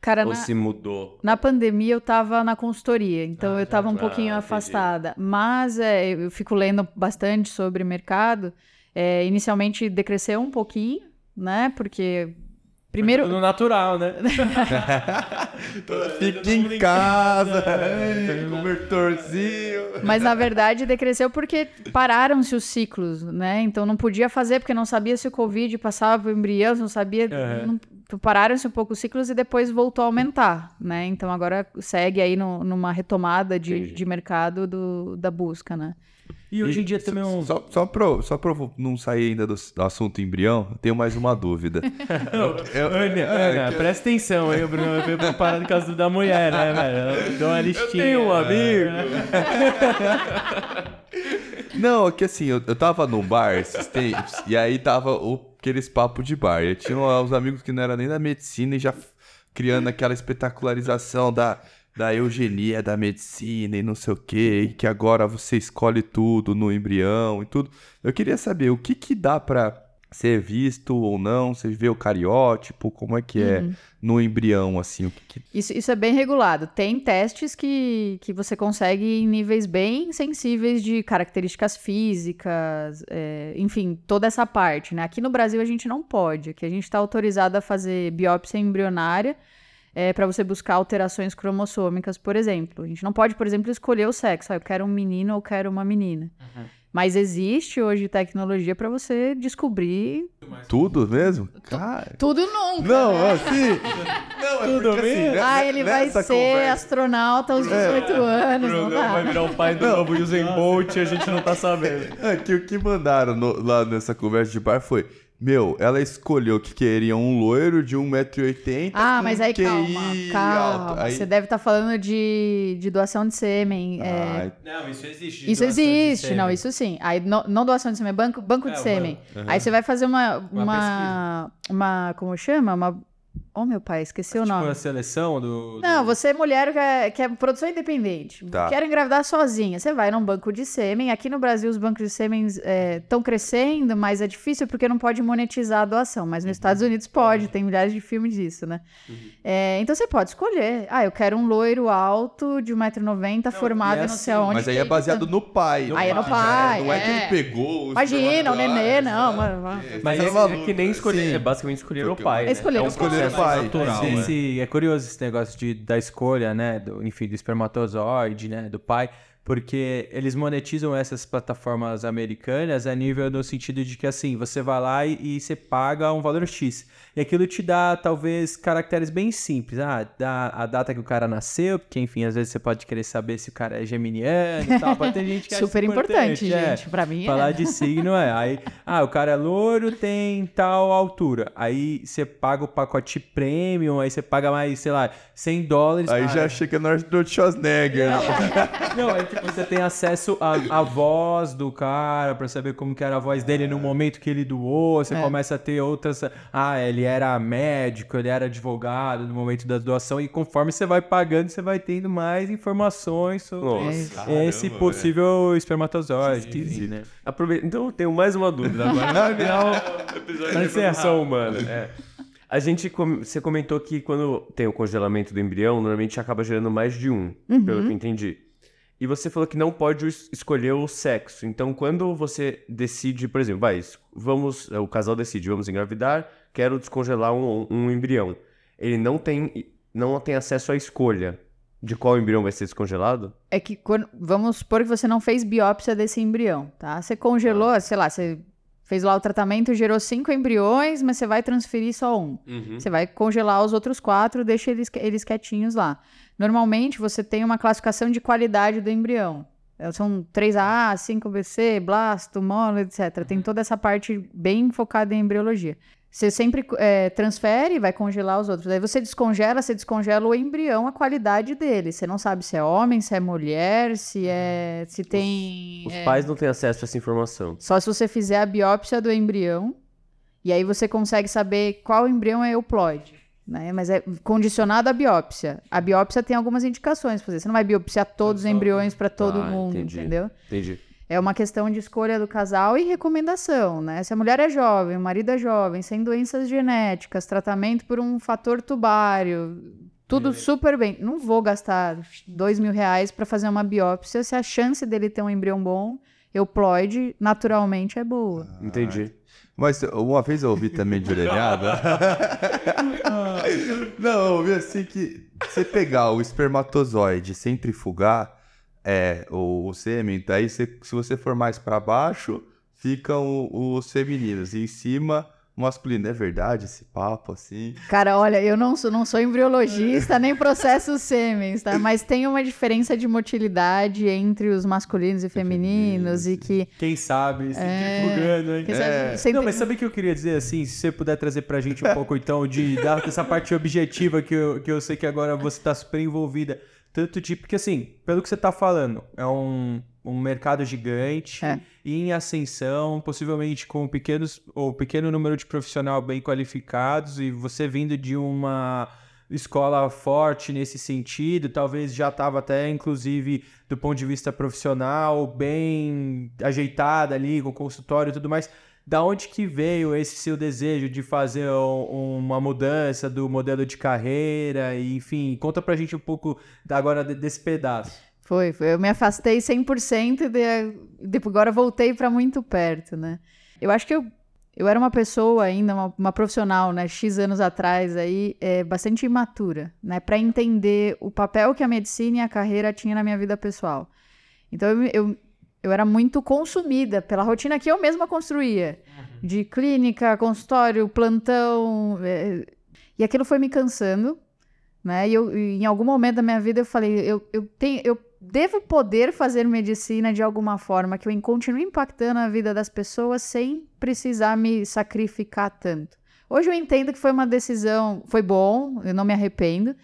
Cara, ou na, se mudou. Na pandemia eu tava na consultoria, então ah, eu tava um ah, pouquinho afastada. Mas é, eu fico lendo bastante sobre mercado. É, inicialmente decresceu um pouquinho, né? Porque Primeiro. Tudo natural, né? Fica em casa, cobertorzinho. Mas na verdade decresceu porque pararam-se os ciclos, né? Então não podia fazer porque não sabia se o Covid passava o embrião, não sabia. Uhum. Não, pararam-se um pouco os ciclos e depois voltou a aumentar, né? Então agora segue aí no, numa retomada de, de mercado do, da busca, né? E hoje em dia também é um... Só, só, pra, só pra eu não sair ainda do, assunto embrião, eu tenho mais uma dúvida. Eu- Ana, Ana, presta atenção aí, Bruno. Eu fui preparado por causa da mulher, né, velho? Deu uma listinha. tenho um amigo. Não, é que assim, eu, eu tava num bar esses tempos, e aí tava o, aqueles papos de bar. Eu tinha uns amigos que não eram nem da medicina e já criando aquela espetacularização da, da eugenia da medicina e não sei o quê, e que agora você escolhe tudo no embrião e tudo. Eu queria saber o que que dá pra ser visto ou não, você vê o cariótipo, como é que é no embrião, assim, o que, que Isso, isso é bem regulado. Tem testes que, que você consegue em níveis bem sensíveis de características físicas, é, enfim, toda essa parte, né? Aqui no Brasil a gente não pode, que a gente está autorizado a fazer biópsia embrionária para você buscar alterações cromossômicas, por exemplo. A gente não pode, por exemplo, escolher o sexo. Ah, eu quero um menino ou quero uma menina. Mas existe hoje tecnologia para você descobrir tudo mesmo? Cara... tudo nunca. Não, assim. Não, é Tudo porque, assim, né, Ah, né, ele vai nessa ser conversa- astronauta aos 18 anos, não dá. vai virar o pai do novo Usain Bolt e a gente não tá sabendo. É, que o que mandaram no- lá nessa conversa de bar foi: Meu, ela escolheu que queria um loiro de 1,80m. Ah, mas aí calma, QI calma. alto. Aí- Você deve estar falando de, de doação de sêmen. é, Ai, Não, isso existe. isso existe, não, isso sim. Aí não, não doação de sêmen, é banco, banco de É, o sêmen. Aí você vai fazer uma, uma, uma, como chama? Uma, oh meu pai, esqueci o Tipo nome. a seleção do... Não, do- você é mulher que é, que é produção independente. Tá. Quer engravidar sozinha. Você vai num banco de sêmen. Aqui no Brasil os bancos de sêmen estão crescendo, mas é difícil porque não pode monetizar a doação. Mas nos Estados Unidos pode, tem milhares de filmes disso, né? É, então você pode escolher. Ah, eu quero um loiro alto de 1,90m formado e é não sei assim, aonde. mas aí é baseado no pai. Aí é no Já pai, Não é, que é. ele pegou. o Imagina, o nenê, espermatozoide, não. mano. Mas Tá é, é que nem escolher, Sim. é basicamente escolher o pai, né? Escolher é um o pai. Pai, natural, Esse- esse- é curioso esse negócio de, da escolha, né? Do, enfim, do espermatozoide, né? Do pai. Porque eles monetizam essas plataformas americanas a nível no sentido de que, assim, você vai lá e, e você paga um valor X. E aquilo te dá, talvez, caracteres bem simples. Ah, dá a data que o cara nasceu, porque, enfim, às vezes você pode querer saber se o cara é geminiano e tal. Pode ter gente que acha Super importante, é. gente. Pra mim Falar é. de signo é. Aí, ah, o cara é louro, tem tal altura. Aí você paga o pacote premium, aí você paga mais, sei lá, 100 dólares. Aí Ah, já chega na hora do Schwarzenegger. né? Não, aí tipo, você tem acesso à, à voz do cara pra saber como que era a voz dele no momento que ele doou. Você É. começa a ter outras. Ah, ele era médico, ele era advogado no momento da doação. E conforme você vai pagando, você vai tendo mais informações sobre Nossa, esse possível espermatozoide. enfim, né? Aproveita. Então eu tenho mais uma dúvida agora. Pra de encerrar. reprodução humana. É. A gente, com- você comentou que quando tem o congelamento do embrião, normalmente acaba gerando mais de um, pelo que eu entendi. E você falou que não pode es- escolher o sexo. Então, quando você decide, por exemplo, vai, vamos, o casal decide, vamos engravidar, quero descongelar um, um embrião. Ele não tem, não tem acesso à escolha de qual embrião vai ser descongelado? É que quando, vamos supor que você não fez biópsia desse embrião, tá? Você congelou, sei lá, você fez lá o tratamento, gerou cinco embriões, mas você vai transferir só um. Você vai congelar os outros quatro, deixa eles, eles quietinhos lá. Normalmente você tem uma classificação de qualidade do embrião. É, São 3A, 5BC, blasto, molo, etc. Tem toda essa parte bem focada em embriologia. Você sempre é, transfere, vai congelar os outros. Aí você descongela, você descongela o embrião, a qualidade dele. Você não sabe se é homem, se é mulher, se é. se tem. Os é, pais não têm acesso a essa informação. só se você fizer a biópsia do embrião, e aí você consegue saber qual embrião é euploide. Né? Mas é condicionado à biópsia. A biópsia tem algumas indicações. Por exemplo, você não vai biopsiar todos os embriões para todo Ah, mundo, entendi. entendeu? Entendi. É uma questão de escolha do casal e recomendação, né? Se a mulher é jovem, o marido é jovem, sem doenças genéticas, tratamento por um fator tubário, tudo super bem. Não vou gastar dois mil reais para fazer uma biópsia se a chance dele ter um embrião bom, euploide, naturalmente é boa. Entendi. Mas uma vez eu ouvi também de orelhada. Não, eu ouvi assim que você pegar o espermatozoide e centrifugar é, o, o sêmen, daí você- se você for mais pra baixo, ficam os femininos. E em cima, masculino. É verdade esse papo, assim? Cara, olha, eu não sou, não sou embriologista, nem processo sêmens, tá? Mas tem uma diferença de motilidade entre os masculinos e femininos e que... Quem sabe, se É, divulgando, hein? sabe- É. Não, mas sabe o que eu queria dizer, assim, se você puder trazer pra gente um pouco, então, de dar essa parte objetiva que eu, que eu sei que agora você tá super envolvida, tanto de, porque assim, pelo que você tá falando, é um, um mercado gigante, É. em ascensão, possivelmente com pequenos, ou pequeno número de profissional bem qualificados, e você vindo de uma escola forte nesse sentido, talvez já estava até, inclusive, do ponto de vista profissional, bem ajeitada ali, com consultório e tudo mais. Da onde que veio esse seu desejo de fazer um- uma mudança do modelo de carreira? Enfim, conta pra gente um pouco agora de- desse pedaço. Foi, foi. Eu me afastei 100% e de, agora voltei para muito perto, né? Eu acho que eu, eu era uma pessoa ainda, uma, uma profissional, né? X anos atrás aí, é, bastante imatura, né? Para entender o papel que a medicina e a carreira tinha na minha vida pessoal. Então eu, eu, eu era muito consumida pela rotina que eu mesma construía. De clínica, consultório, plantão. é, e aquilo foi me cansando, né? E eu, e em algum momento da minha vida eu falei, eu, eu tenho, eu devo poder fazer medicina de alguma forma que eu continue impactando a vida das pessoas sem precisar me sacrificar tanto. Hoje eu entendo que foi uma decisão, foi bom, eu não me arrependo,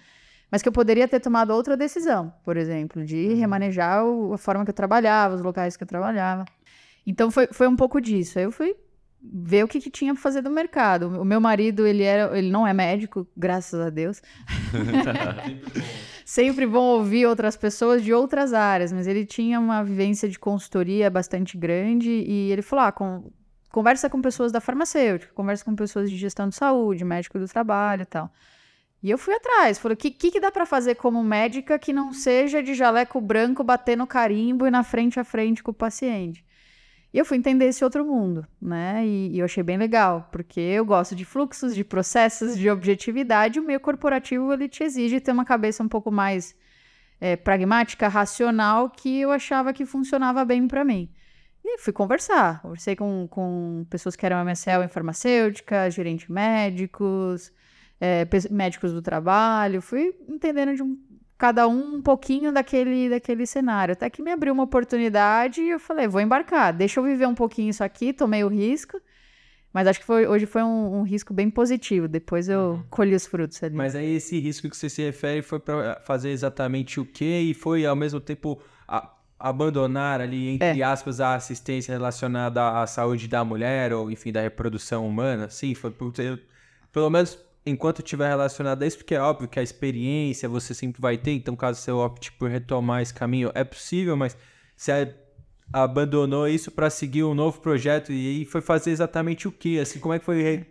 mas que eu poderia ter tomado outra decisão, por exemplo, de remanejar o- a forma que eu trabalhava, os locais que eu trabalhava. Então foi, foi um pouco disso. Aí eu fui ver o que, que tinha para fazer do mercado. O meu marido, ele era, ele não é médico, graças a Deus. Sempre bom ouvir outras pessoas de outras áreas, mas ele tinha uma vivência de consultoria bastante grande e ele falou: ah, com- conversa com pessoas da farmacêutica, conversa com pessoas de gestão de saúde, médico do trabalho e tal. E eu fui atrás, falei: o que, que, que dá para fazer como médica que não seja de jaleco branco batendo carimbo e na frente a frente com o paciente? E eu fui entender esse outro mundo, né? E, e eu achei bem legal, porque eu gosto de fluxos, de processos, de objetividade. O meio corporativo ele te exige ter uma cabeça um pouco mais é, pragmática, racional, que eu achava que funcionava bem para mim. E fui conversar. Conversei com, com pessoas que eram MSL em farmacêutica, gerentes médicos, é, médicos do trabalho. Fui entendendo de um, cada um um pouquinho daquele, daquele cenário. Até que me abriu uma oportunidade e eu falei, vou embarcar, deixa eu viver um pouquinho isso aqui, tomei o risco. Mas acho que foi, hoje foi um, um risco bem positivo. Depois eu colhi os frutos ali. Mas aí esse risco que você se refere foi pra fazer exatamente o quê? E foi ao mesmo tempo a- abandonar ali, entre aspas, a assistência relacionada à saúde da mulher ou, enfim, da reprodução humana? Sim, foi por pelo menos enquanto estiver relacionado a isso, porque é óbvio que a experiência você sempre vai ter, então caso você opte por retomar esse caminho, é possível, mas você abandonou isso para seguir um novo projeto e aí foi fazer exatamente o quê? Assim, como é que foi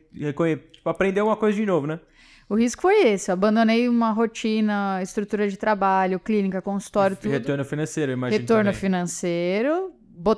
tipo, aprender uma coisa de novo, né? O risco foi esse. Eu abandonei uma rotina, estrutura de trabalho, clínica, consultório, tudo. Retorno financeiro, eu imagino. Retorno também. financeiro.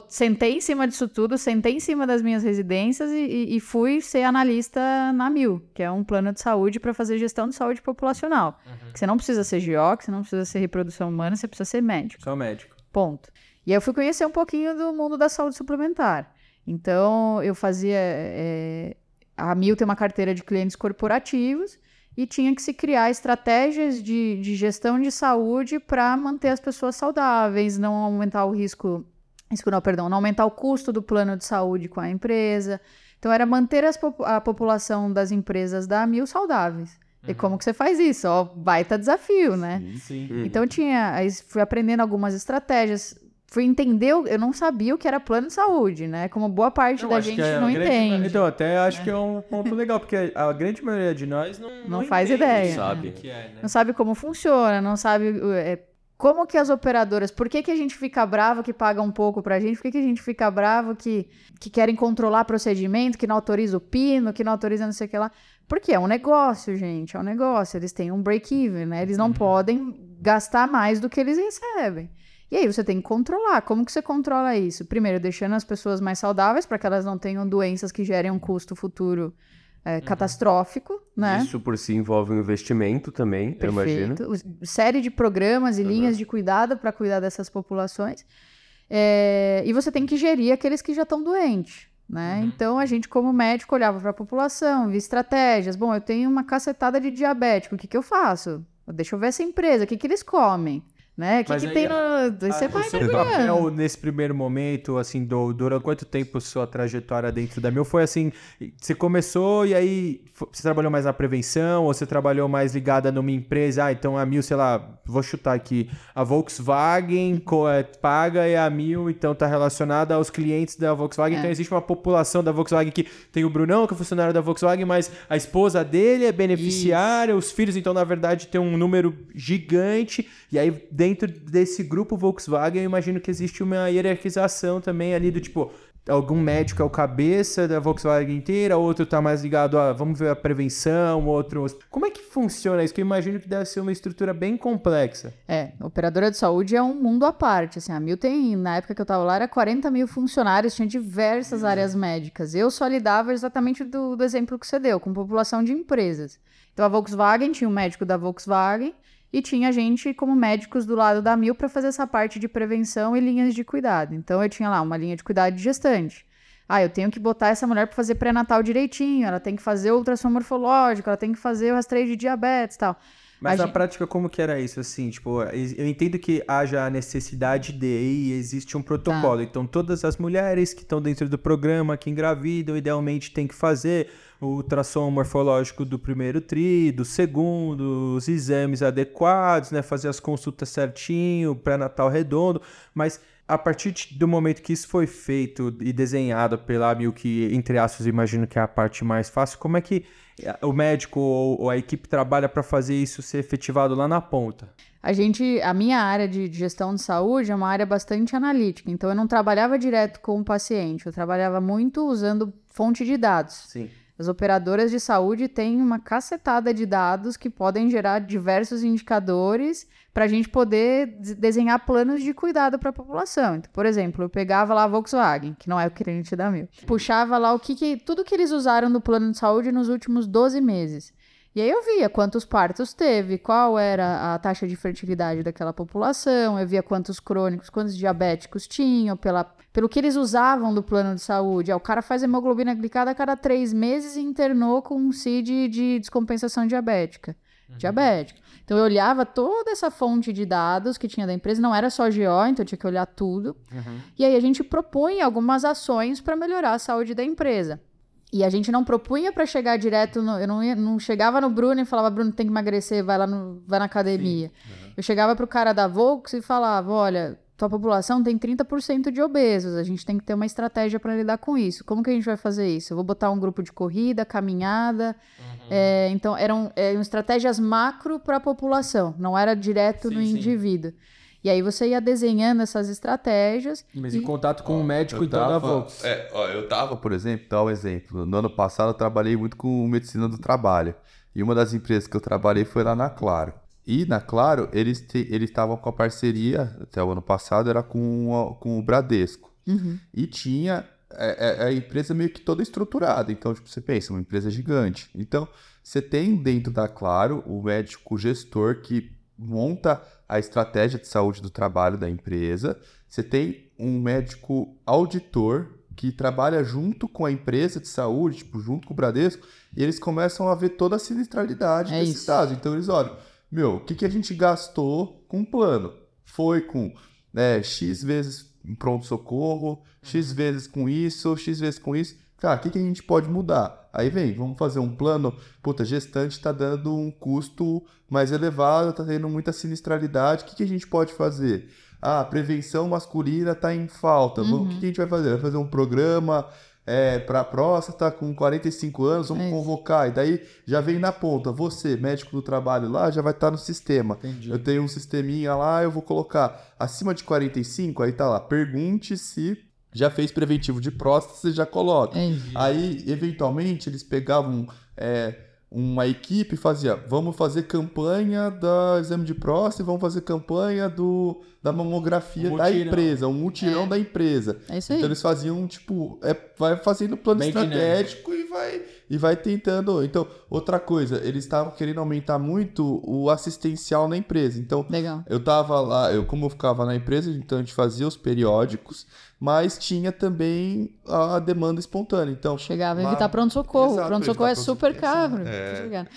Sentei em cima disso tudo, sentei em cima das minhas residências e, e- fui ser analista na Mil, que é um plano de saúde para fazer gestão de saúde populacional. Que você não precisa ser GO, que você não precisa ser reprodução humana, você precisa ser médico. Só médico. Ponto. E aí eu fui conhecer um pouquinho do mundo da saúde suplementar. Então, eu fazia. é, a Mil tem uma carteira de clientes corporativos e tinha que se criar estratégias de, de gestão de saúde para manter as pessoas saudáveis, não aumentar o risco. Risco não, perdão, não aumentar o custo do plano de saúde com a empresa. Então, era manter as a população das empresas da Mil saudáveis. E como que você faz isso? Ó, baita desafio, né? Sim. Então tinha, aí fui aprendendo algumas estratégias, fui entender, eu não sabia o que era plano de saúde, né? Como boa parte Eu da gente é não entende. Então, até acho que é um ponto legal, porque a grande maioria de nós não, Não faz entende ideia. Sabe. o que é, né? Não sabe como funciona, não sabe é, como que as operadoras, por que, que a gente fica bravo que paga um pouco pra gente, por que, que a gente fica bravo que, que querem controlar procedimento, que não autoriza o pino, que não autoriza não sei o que lá. Porque é um negócio, gente, é um negócio. Eles têm um break-even, né? Eles não podem gastar mais do que eles recebem. E aí você tem que controlar. Como que você controla isso? Primeiro, deixando as pessoas mais saudáveis para que elas não tenham doenças que gerem um custo futuro é, catastrófico, né? Isso por si envolve um investimento também, eu imagino. Perfeito. Série de programas e linhas de cuidado para cuidar dessas populações. É, e você tem que gerir aqueles que já estão doentes. né? Então a gente, como médico, olhava para a população, via estratégias. Bom, eu tenho uma cacetada de diabético, o que, que eu faço? Deixa eu ver essa empresa, o que, que eles comem? Né? O que, que aí, tem no. a- Você Ah, vai seu papel nesse primeiro momento, assim, do, durante quanto tempo sua trajetória dentro da Mil foi assim? Você começou e aí você trabalhou mais na prevenção ou você trabalhou mais ligada numa empresa? Ah, então a Mil, sei lá, vou chutar aqui, a Volkswagen é, paga e a Mil então tá relacionada aos clientes da Volkswagen. É. Então existe uma população da Volkswagen que tem o Brunão, que é funcionário da Volkswagen, mas a esposa dele é beneficiária, os filhos, então na verdade tem um número gigante. E aí dentro desse grupo Volkswagen, eu imagino que existe uma hierarquização também ali do tipo, algum médico é o cabeça da Volkswagen inteira, outro tá mais ligado a, vamos ver a prevenção, outro... Como é que funciona isso? Que eu imagino que deve ser uma estrutura bem complexa. É, operadora de saúde é um mundo à parte. Assim, a Mil tem, na época que eu tava lá, era 40 mil funcionários, tinha diversas áreas médicas. Eu só lidava exatamente do, do exemplo que você deu, com população de empresas. Então a Volkswagen tinha um médico da Volkswagen e tinha gente como médicos do lado da Mil para fazer essa parte de prevenção e linhas de cuidado. Então eu tinha lá uma linha de cuidado de gestante. Ah, eu tenho que botar essa mulher para fazer pré-natal direitinho, ela tem que fazer ultrassom morfológico, ela tem que fazer o rastreio de diabetes tal. Mas A na gente- prática, como que era isso? Assim, tipo, eu entendo que haja a necessidade de e existe um protocolo. Tá. Então, todas as mulheres que estão dentro do programa, que engravidam, idealmente tem que fazer o ultrassom morfológico do primeiro tri, do segundo, os exames adequados, né? Fazer as consultas certinho, pré-natal redondo. Mas a partir do momento que isso foi feito e desenhado pela Mil, que entre aspas, imagino que é a parte mais fácil, como é que o médico ou, a equipe trabalha para fazer isso ser efetivado lá na ponta? A gente, a minha área de de gestão de saúde é uma área bastante analítica, então eu não trabalhava direto com o paciente, eu trabalhava muito usando fonte de dados. Sim. As operadoras de saúde têm uma cacetada de dados que podem gerar diversos indicadores para a gente poder de- desenhar planos de cuidado para a população. Então, por exemplo, eu pegava lá a Volkswagen, que não é o cliente da Mil, puxava lá o que, que tudo que eles usaram no plano de saúde nos últimos 12 meses. E aí eu via quantos partos teve, qual era a taxa de fertilidade daquela população, eu via quantos crônicos, quantos diabéticos tinham, pela, pelo que eles usavam do plano de saúde. Ah, o cara faz hemoglobina glicada a cada três meses e internou com um CID de descompensação diabética. Diabética. Então eu olhava toda essa fonte de dados que tinha da empresa, não era só GO, então eu tinha que olhar tudo. E aí a gente propunha algumas ações para melhorar a saúde da empresa. E a gente não propunha para chegar direto no. Eu não, ia- não chegava no Bruno e falava, Bruno, tem que emagrecer, vai lá no, vai na academia. Eu chegava pro cara da Volks e falava: olha, tua população tem 30% de obesos, a gente tem que ter uma estratégia para lidar com isso. Como que a gente vai fazer isso? Eu vou botar um grupo de corrida, caminhada. É, então, eram, eram estratégias macro para a população, não era direto no indivíduo. E aí você ia desenhando essas estratégias. Mas e- em contato com o médico Eu então da. É, ó, eu tava, por exemplo, dar um exemplo. No ano passado eu trabalhei muito com medicina do trabalho. E uma das empresas que eu trabalhei foi lá na Claro. E na Claro, eles te- eles estavam com a parceria, até o ano passado, era com, a- com o Bradesco. Uhum. E tinha é, é- é a empresa meio que toda estruturada. Então, tipo, você pensa, uma empresa gigante. Então, você tem dentro da Claro o médico gestor que monta a estratégia de saúde do trabalho da empresa. Você tem um médico auditor que trabalha junto com a empresa de saúde, tipo, junto com o Bradesco, e eles começam a ver toda a sinistralidade É desses isso. dados. Então, eles olham, meu, o que, que a gente gastou com o plano? Foi com né, X vezes pronto-socorro, X vezes com isso, X vezes com isso. Cara, o que, que a gente pode mudar? Aí vem, vamos fazer um plano. Puta, gestante tá dando um custo mais elevado, tá tendo muita sinistralidade. O que, que a gente pode fazer? Ah, prevenção masculina tá em falta. Vamos- O que, que a gente vai fazer? Vai fazer um programa é, para próstata com 45 anos, vamos É convocar. E daí já vem na ponta. Você, médico do trabalho lá, já vai estar no sistema. Entendi. Eu tenho um sisteminha lá, eu vou colocar acima de 45, aí tá lá. Pergunte se já fez preventivo de próstata, você já coloca. Isso. Aí, eventualmente, eles pegavam é, uma equipe fazia, vamos fazer campanha do exame de próstata, vamos fazer campanha do, da mamografia Um da empresa, um mutirão da empresa. É isso aí. Então eles faziam, tipo, é, vai fazendo plano Bem estratégico e vai, e vai tentando. Então, outra coisa, eles estavam querendo aumentar muito o assistencial na empresa. Então, Legal. eu tava lá, eu como eu ficava na empresa, então a gente fazia os periódicos, mas tinha também a demanda espontânea. Então, Chegava a evitar pronto-socorro. Exato, Pronto-socorro é super caro. É.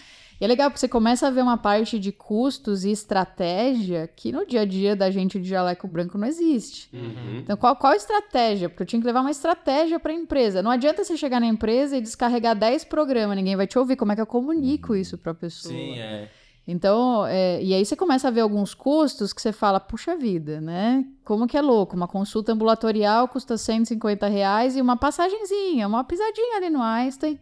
E é legal porque você começa a ver uma parte de custos e estratégia que no dia a dia da gente de jaleco branco não existe. Uhum. Então, qual, qual a estratégia? Porque eu tinha que levar uma estratégia para a empresa. Não adianta você chegar na empresa e descarregar 10 programas, ninguém vai te ouvir. Como é que eu comunico isso para a pessoa? Sim, é. Então, é, e aí você começa a ver alguns custos que você fala, puxa vida, né? Como que é louco? Uma consulta ambulatorial custa 150 reais e uma passagenzinha, uma pisadinha ali no Einstein,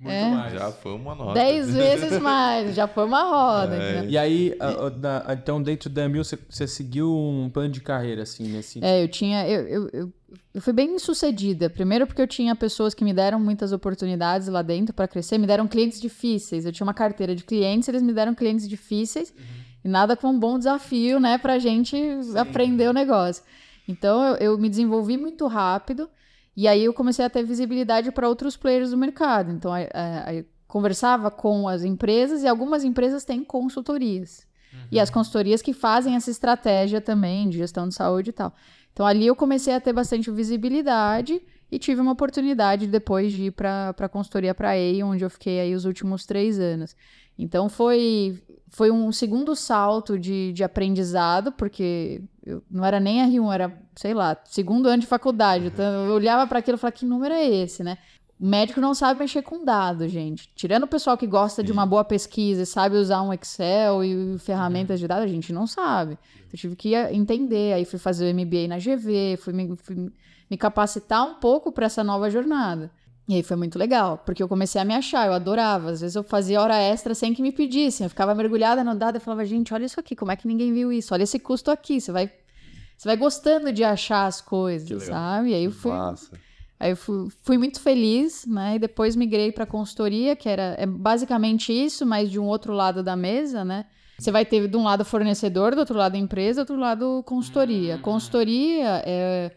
Muito É. mais. já foi uma nota. 10 vezes mais, já foi uma roda. entendeu? E aí, a- a- então, dentro da Amil, você, você seguiu um plano de carreira, assim, nesse É, eu tinha. Eu, eu, eu, eu fui bem sucedida. Primeiro, porque eu tinha pessoas que me deram muitas oportunidades lá dentro para crescer, me deram clientes difíceis. Eu tinha uma carteira de clientes, eles me deram clientes difíceis. E nada com um bom desafio, né, pra gente aprender o negócio. Então, eu, eu me desenvolvi muito rápido. E aí, eu comecei a ter visibilidade para outros players do mercado. Então, eu conversava com as empresas e algumas empresas têm consultorias. E as consultorias que fazem essa estratégia também de gestão de saúde e tal. Então ali eu comecei a ter bastante visibilidade e tive uma oportunidade depois de ir para a consultoria para a EI, onde eu fiquei aí os últimos três anos. Então foi, foi um segundo salto de, de aprendizado, porque eu não era nem R1, era, sei lá, segundo ano de faculdade. Então eu olhava para aquilo e falava, que número é esse, né? O médico não sabe mexer com dados, gente. Tirando o pessoal que gosta de uma boa pesquisa e sabe usar um Excel e ferramentas de dados, a gente não sabe. Então, eu tive que entender. Aí fui fazer o MBA na GV, fui me, fui me capacitar um pouco para essa nova jornada. E aí foi muito legal, porque eu comecei a me achar, eu adorava. Às vezes eu fazia hora extra sem que me pedissem. Eu ficava mergulhada no dado e falava, gente, olha isso aqui, como é que ninguém viu isso? Olha esse custo aqui. Você vai, você vai gostando de achar as coisas, sabe? E aí eu fui, Massa. Aí eu fui, fui muito feliz, né? E depois migrei para consultoria, que era é basicamente isso, mas de um outro lado da mesa, né? Você vai ter de um lado fornecedor, do outro lado empresa, do outro lado consultoria. Consultoria é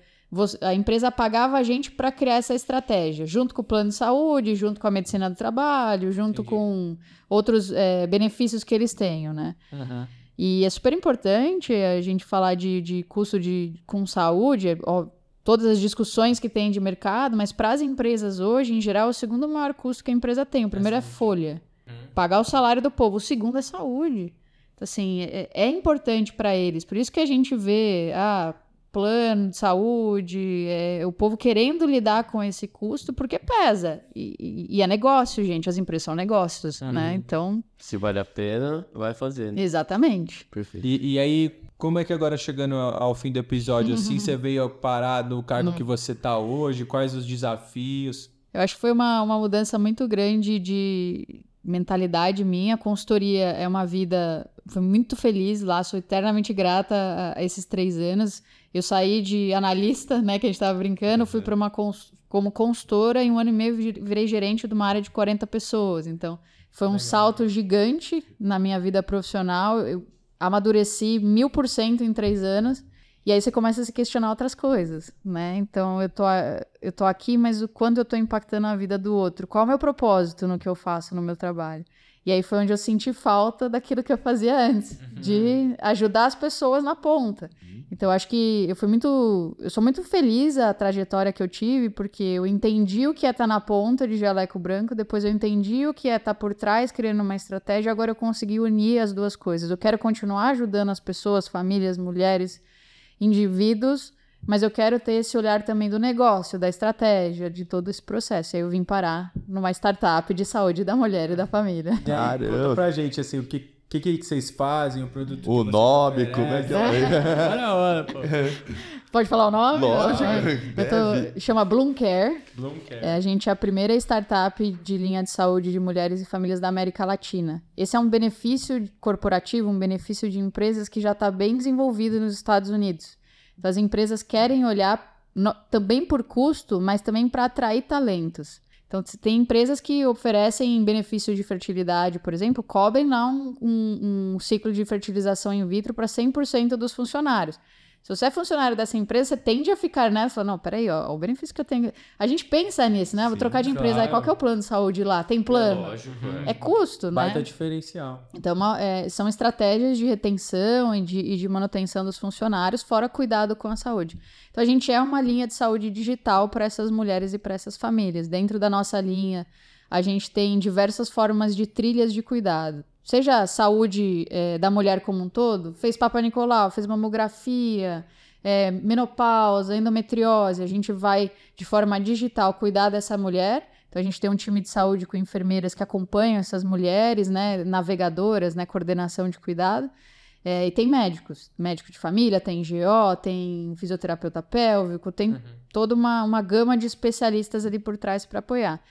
a empresa pagava a gente para criar essa estratégia, junto com o plano de saúde, junto com a medicina do trabalho, junto com outros é, benefícios que eles tenham, né? Aham. E é super importante a gente falar de, de custo de, com saúde, é, ó, todas as discussões que tem de mercado, mas para as empresas hoje, em geral, é o segundo maior custo que a empresa tem. O primeiro é folha, pagar o salário do povo. O segundo é saúde. Então, assim, é, é importante para eles. Por isso que a gente vê, ah, plano de saúde, é, o povo querendo lidar com esse custo, porque pesa. E, e- e é negócio, gente. As empresas são negócios, né? Então, Se vale a pena, vai fazer. né? exatamente. Perfeito. E, e aí, como é que agora, chegando ao fim do episódio, assim, você veio parar no cargo que você tá hoje? Quais os desafios? Eu acho que foi uma, uma mudança muito grande de mentalidade minha. A consultoria é uma vida. Foi muito feliz lá, sou eternamente grata a, a esses três anos. Eu saí de analista, né, que a gente estava brincando, fui para uma cons- como consultora, em um ano e meio vi- virei gerente de uma área de 40 pessoas. Então, foi um salto gigante na minha vida profissional. Eu amadureci mil por cento em três anos. E aí você começa a se questionar outras coisas, né? Então eu tô, eu tô aqui, mas o quanto eu tô impactando a vida do outro? Qual é o meu propósito no que eu faço no meu trabalho? E aí foi onde eu senti falta daquilo que eu fazia antes, de ajudar as pessoas na ponta. Então eu acho que eu fui muito, eu sou muito feliz a trajetória que eu tive, porque eu entendi o que é estar na ponta de jaleco branco, depois eu entendi o que é estar por trás criando uma estratégia, agora eu consegui unir as duas coisas. Eu quero continuar ajudando as pessoas, famílias, mulheres, indivíduos, mas eu quero ter esse olhar também do negócio, da estratégia, de todo esse processo. Aí eu vim parar numa startup de saúde da mulher e da família. Caramba. conta pra gente, assim, o que, que, que vocês fazem, o produto que O nome, como é que é? Olha a hora, pô. Pode falar o nome? Lógico, Eu tô, chama Bloom Care. Bloomcare. É, a gente é a primeira startup de linha de saúde de mulheres e famílias da América Latina. Esse é um benefício corporativo, um benefício de empresas que já está bem desenvolvido nos Estados Unidos. Então, as empresas querem olhar no- também por custo, mas também para atrair talentos. Então, tem empresas que oferecem benefícios de fertilidade, por exemplo, cobrem lá um, um, um ciclo de fertilização in vitro para 100% dos funcionários. Se você é funcionário dessa empresa, você tende a ficar nessa, fala, não, peraí, ó, o benefício que eu tenho. A gente pensa nisso, né? Vou trocar de empresa. Aí, claro. qual que é o plano de saúde lá? Tem plano? Lógico, É custo, Baita né? diferencial. Então, uma- é, são estratégias de retenção e de, e de manutenção dos funcionários, fora cuidado com a saúde. Então, a gente é uma linha de saúde digital para essas mulheres e para essas famílias. Dentro da nossa linha, a gente tem diversas formas de trilhas de cuidado. Seja a saúde é, da mulher como um todo, fez Papa Nicolau, fez mamografia, é, menopausa, endometriose, a gente vai de forma digital cuidar dessa mulher. Então a gente tem um time de saúde com enfermeiras que acompanham essas mulheres, né, navegadoras, né, coordenação de cuidado. É, e tem médicos, médico de família, tem GO, tem fisioterapeuta pélvico, tem toda uma, uma gama de especialistas ali por trás para apoiar.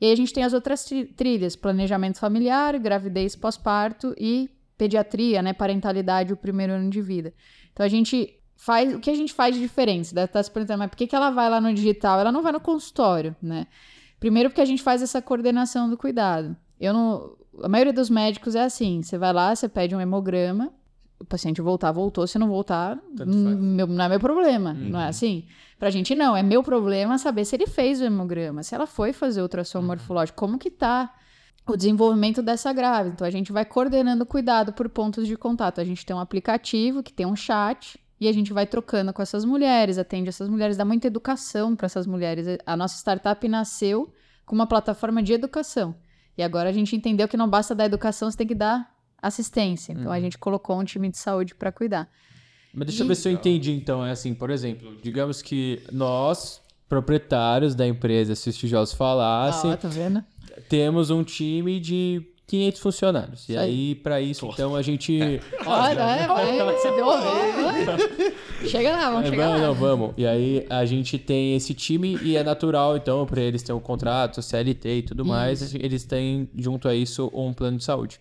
E aí a gente tem as outras tri- trilhas, planejamento familiar, gravidez pós-parto e pediatria, né, parentalidade, o primeiro ano de vida. Então a gente faz, o que a gente faz de diferente? Você deve estar se perguntando, mas por que, que ela vai lá no digital? Ela não vai no consultório, né? Primeiro porque a gente faz essa coordenação do cuidado. Eu não, a maioria dos médicos é assim, você vai lá, você pede um hemograma, o paciente voltar, voltou, se não voltar, hum, meu- não é meu problema, não é assim? Pra gente não, é meu problema saber se ele fez o hemograma, se ela foi fazer o ultrassom morfológico, como que tá o desenvolvimento dessa grávida. Então a gente vai coordenando cuidado por pontos de contato. A gente tem um aplicativo que tem um chat e a gente vai trocando com essas mulheres, atende essas mulheres, dá muita educação para essas mulheres. A nossa startup nasceu com uma plataforma de educação. E agora a gente entendeu que não basta dar educação, você tem que dar assistência. Então a gente colocou um time de saúde para cuidar. Mas deixa eu ver se eu entendi, então. É assim, por exemplo, digamos que nós, proprietários da empresa, se os tijolos falassem, Ó, tá vendo? temos um time de 500 funcionários. E aí. pra isso, então, a gente... Olha, é, vai, você deu uma Chega lá, vamos É, chegar vamos, lá. não, vamos. E aí a gente tem esse time e é natural, então, pra eles terem um contrato, CLT e tudo mais, eles têm junto a isso um plano de saúde.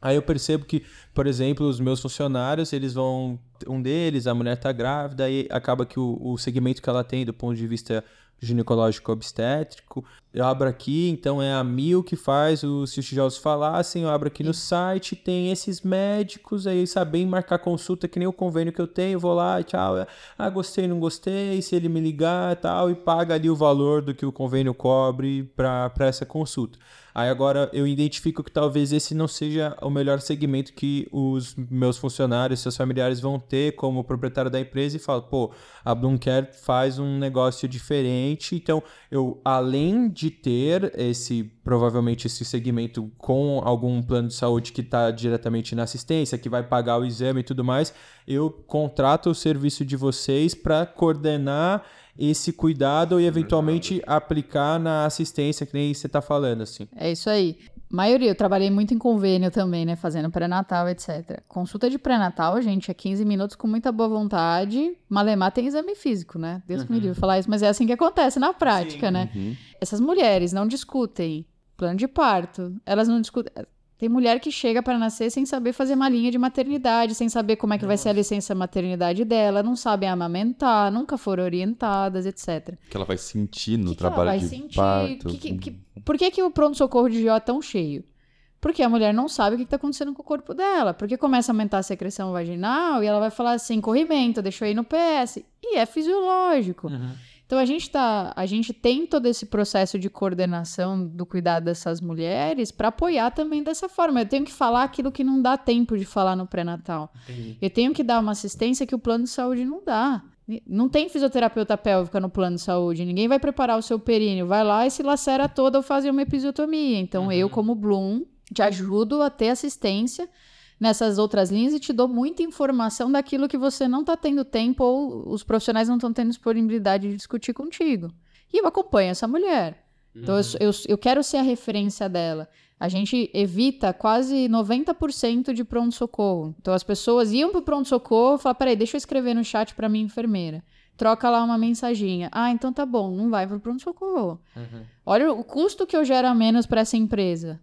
Aí eu percebo que, por exemplo, os meus funcionários, eles vão. Um deles, a mulher tá grávida, aí acaba que o, o segmento que ela tem do ponto de vista ginecológico obstétrico, eu abro aqui, então é a Mil que faz, o, se os tijolos falassem, eu abro aqui no site, tem esses médicos, aí sabem marcar consulta, que nem o convênio que eu tenho, vou lá, tchau, ah, gostei, não gostei, se ele me ligar tal, e paga ali o valor do que o convênio cobre para essa consulta. Aí agora eu identifico que talvez esse não seja o melhor segmento que os meus funcionários, seus familiares vão ter como proprietário da empresa e falo, pô, a Bloomcare faz um negócio diferente, então eu, além de ter esse, provavelmente esse segmento com algum plano de saúde que está diretamente na assistência, que vai pagar o exame e tudo mais, eu contrato o serviço de vocês para coordenar esse cuidado e eventualmente aplicar na assistência que nem você está falando, assim. É isso aí. Maioria, eu trabalhei muito em convênio também, né? Fazendo pré-natal, etc. Consulta de pré-natal, gente, é 15 minutos com muita boa vontade. Malemar tem exame físico, né? Deus que me livre falar isso, mas é assim que acontece na prática, né? Essas mulheres não discutem plano de parto, elas não discutem. Tem mulher que chega para nascer sem saber fazer uma linha de maternidade, sem saber como é que vai ser a licença maternidade dela, não sabem amamentar, nunca foram orientadas, etc. que ela vai sentir no que que ela trabalho vai de sentir? parto. Que- que- que- por que, que o pronto-socorro de GO é tão cheio? Porque a mulher não sabe o que está acontecendo com o corpo dela. Porque começa a aumentar a secreção vaginal e ela vai falar assim: corrimento, deixa eu ir no PS. E é fisiológico. Então a gente tá, a gente tem todo esse processo de coordenação do cuidado dessas mulheres para apoiar também dessa forma. Eu tenho que falar aquilo que não dá tempo de falar no pré-natal. Eu tenho que dar uma assistência que o plano de saúde não dá. Não tem fisioterapeuta pélvica no plano de saúde. Ninguém vai preparar o seu períneo. Vai lá e se lacera toda ou fazer uma episiotomia. Então eu, como Bloom, te ajudo a ter assistência nessas outras linhas e te dou muita informação daquilo que você não está tendo tempo ou os profissionais não estão tendo disponibilidade de discutir contigo. E eu acompanho essa mulher. Então eu, eu, eu quero ser a referência dela. A gente evita quase 90% de pronto-socorro. Então as pessoas iam pro pronto-socorro e falavam: peraí, deixa eu escrever no chat para minha enfermeira. Troca lá uma mensaginha. Ah, então tá bom, não vai pro pronto-socorro. Olha o custo que eu gero a menos para essa empresa.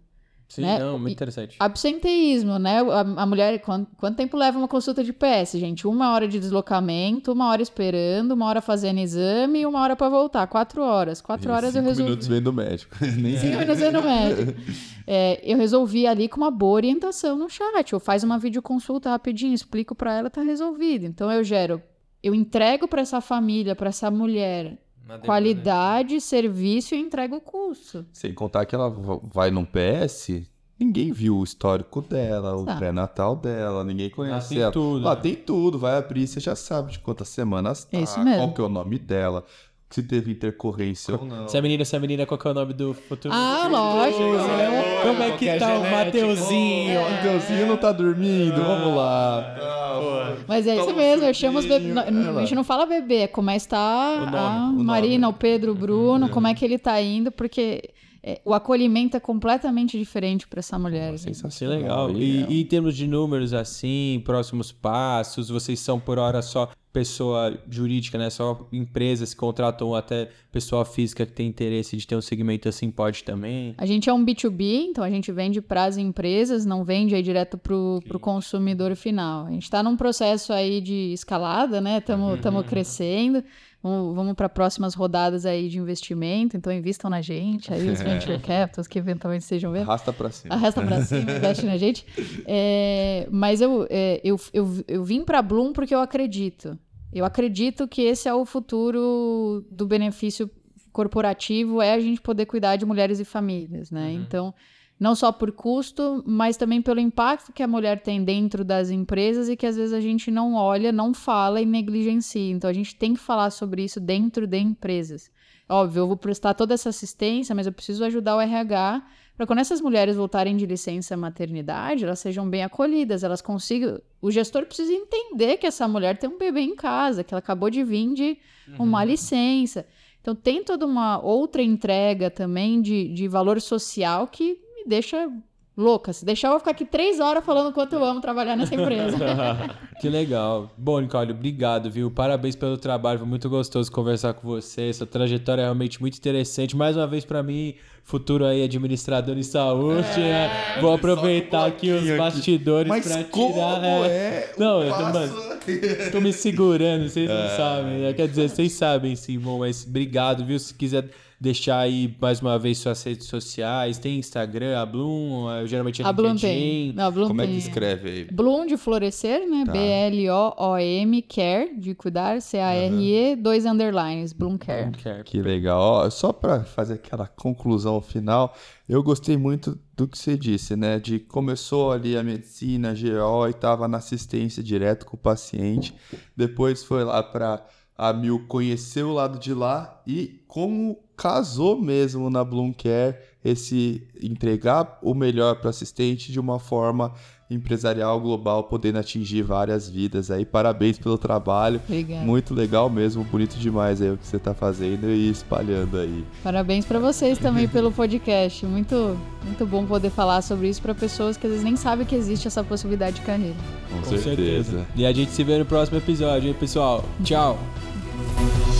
Sim, né? não, muito E- interessante. Absenteísmo, né? A, a mulher, quanto, quanto tempo leva uma consulta de PS, gente? Uma hora de deslocamento, uma hora esperando, uma hora fazendo exame e uma hora pra voltar. Quatro horas. Quatro horas eu Cinco resolvi. minutos vem do médico. Nem Cinco minutos no médico. É, eu resolvi ali com uma boa orientação no chat. Ou faz uma videoconsulta rapidinho, explico pra ela, tá resolvido. Então eu gero, eu entrego pra essa família, pra essa mulher, qualidade, serviço e entrego o custo. Sem contar que ela va- vai num PS, ninguém viu o histórico dela, o Tá. pré-natal dela, ninguém conhece tem ela. tudo, Lá né? tem tudo, vai abrir, você já sabe de quantas semanas tá, Isso mesmo. qual que é o nome dela, se teve intercorrência ou não. Se a menina, se a menina, qual que é o nome do futuro? Ah, lógico. né? Como é que tá o Mateuzinho? O Deusinho não tá dormindo, vamos lá. Mas é isso mesmo, eu chamo os bebês. A gente não fala bebê, é como é que está a. Marina, o Pedro, o Bruno, como é que ele tá indo, porque é, o acolhimento é completamente diferente para essa mulher. gente. Que Sensacional. legal. E, e em termos de números, assim, próximos passos, vocês são por hora só pessoa jurídica, né? Só empresas que contratam até pessoa física que tem interesse de ter um segmento assim, pode também. A gente é um B2B, então a gente vende para as empresas, não vende aí direto pro, pro consumidor final. A gente está num processo aí de escalada, né? Estamos Uhum. crescendo. Vamos, vamos para próximas rodadas aí de investimento, então invistam na gente, aí os venture capitals que eventualmente estejam vendo. Arrasta pra cima. Arrasta pra cima, investe na gente. É, mas eu, é, eu, eu, eu vim pra Bloom porque eu acredito. Eu acredito que esse é o futuro do benefício corporativo, é a gente poder cuidar de mulheres e famílias, né? Então, não só por custo, mas também pelo impacto que a mulher tem dentro das empresas e que às vezes a gente não olha, não fala e negligencia. Então, a gente tem que falar sobre isso dentro de empresas. Óbvio, eu vou prestar toda essa assistência, mas eu preciso ajudar o RH para quando essas mulheres voltarem de licença maternidade, elas sejam bem acolhidas, elas consigam. O gestor precisa entender que essa mulher tem um bebê em casa, que ela acabou de vir de uma licença. Então tem toda uma outra entrega também de, de valor social que me deixa louca. Se deixar, eu vou ficar aqui três horas falando quanto eu amo trabalhar nessa empresa. que legal. Bom, Nicole, obrigado, viu? Parabéns pelo trabalho, foi muito gostoso conversar com você. Sua trajetória é realmente muito interessante. Mais uma vez, pra mim, futuro aí administrador em saúde, né? Vou aproveitar aqui os pouquinho aqui. bastidores Mas pra como tirar. é? Não, o eu tô, passo- mano, tô me segurando, vocês não sabem. né? Quer dizer, vocês sabem sim, bom, mas obrigado, viu? Se quiser deixar aí mais uma vez suas redes sociais, tem Instagram, a Bloom, eu geralmente é A Bloom tem. Não, a Bloom Como é que tem. escreve aí? Bloom de florescer, né? Tá. B-L-O-O-M, care, de cuidar, C-A-R-E, dois underlines, Bloom Care. Care. Que legal. Ó, só para fazer aquela conclusão final, eu gostei muito do que você disse, né? De começou ali a medicina, GO e estava na assistência direto com o paciente. Depois foi lá para a Mil conhecer o lado de lá e como casou mesmo na Bloom Care esse entregar o melhor para o assistente de uma forma empresarial global, podendo atingir várias vidas aí. Parabéns pelo trabalho. Obrigada. Muito legal mesmo, bonito demais aí o que você tá fazendo e espalhando aí. Parabéns para vocês também pelo podcast. Muito, muito bom poder falar sobre isso para pessoas que às vezes nem sabem que existe essa possibilidade de carreira. Com, Com certeza. E a gente se vê no próximo episódio, hein, pessoal? Tchau. you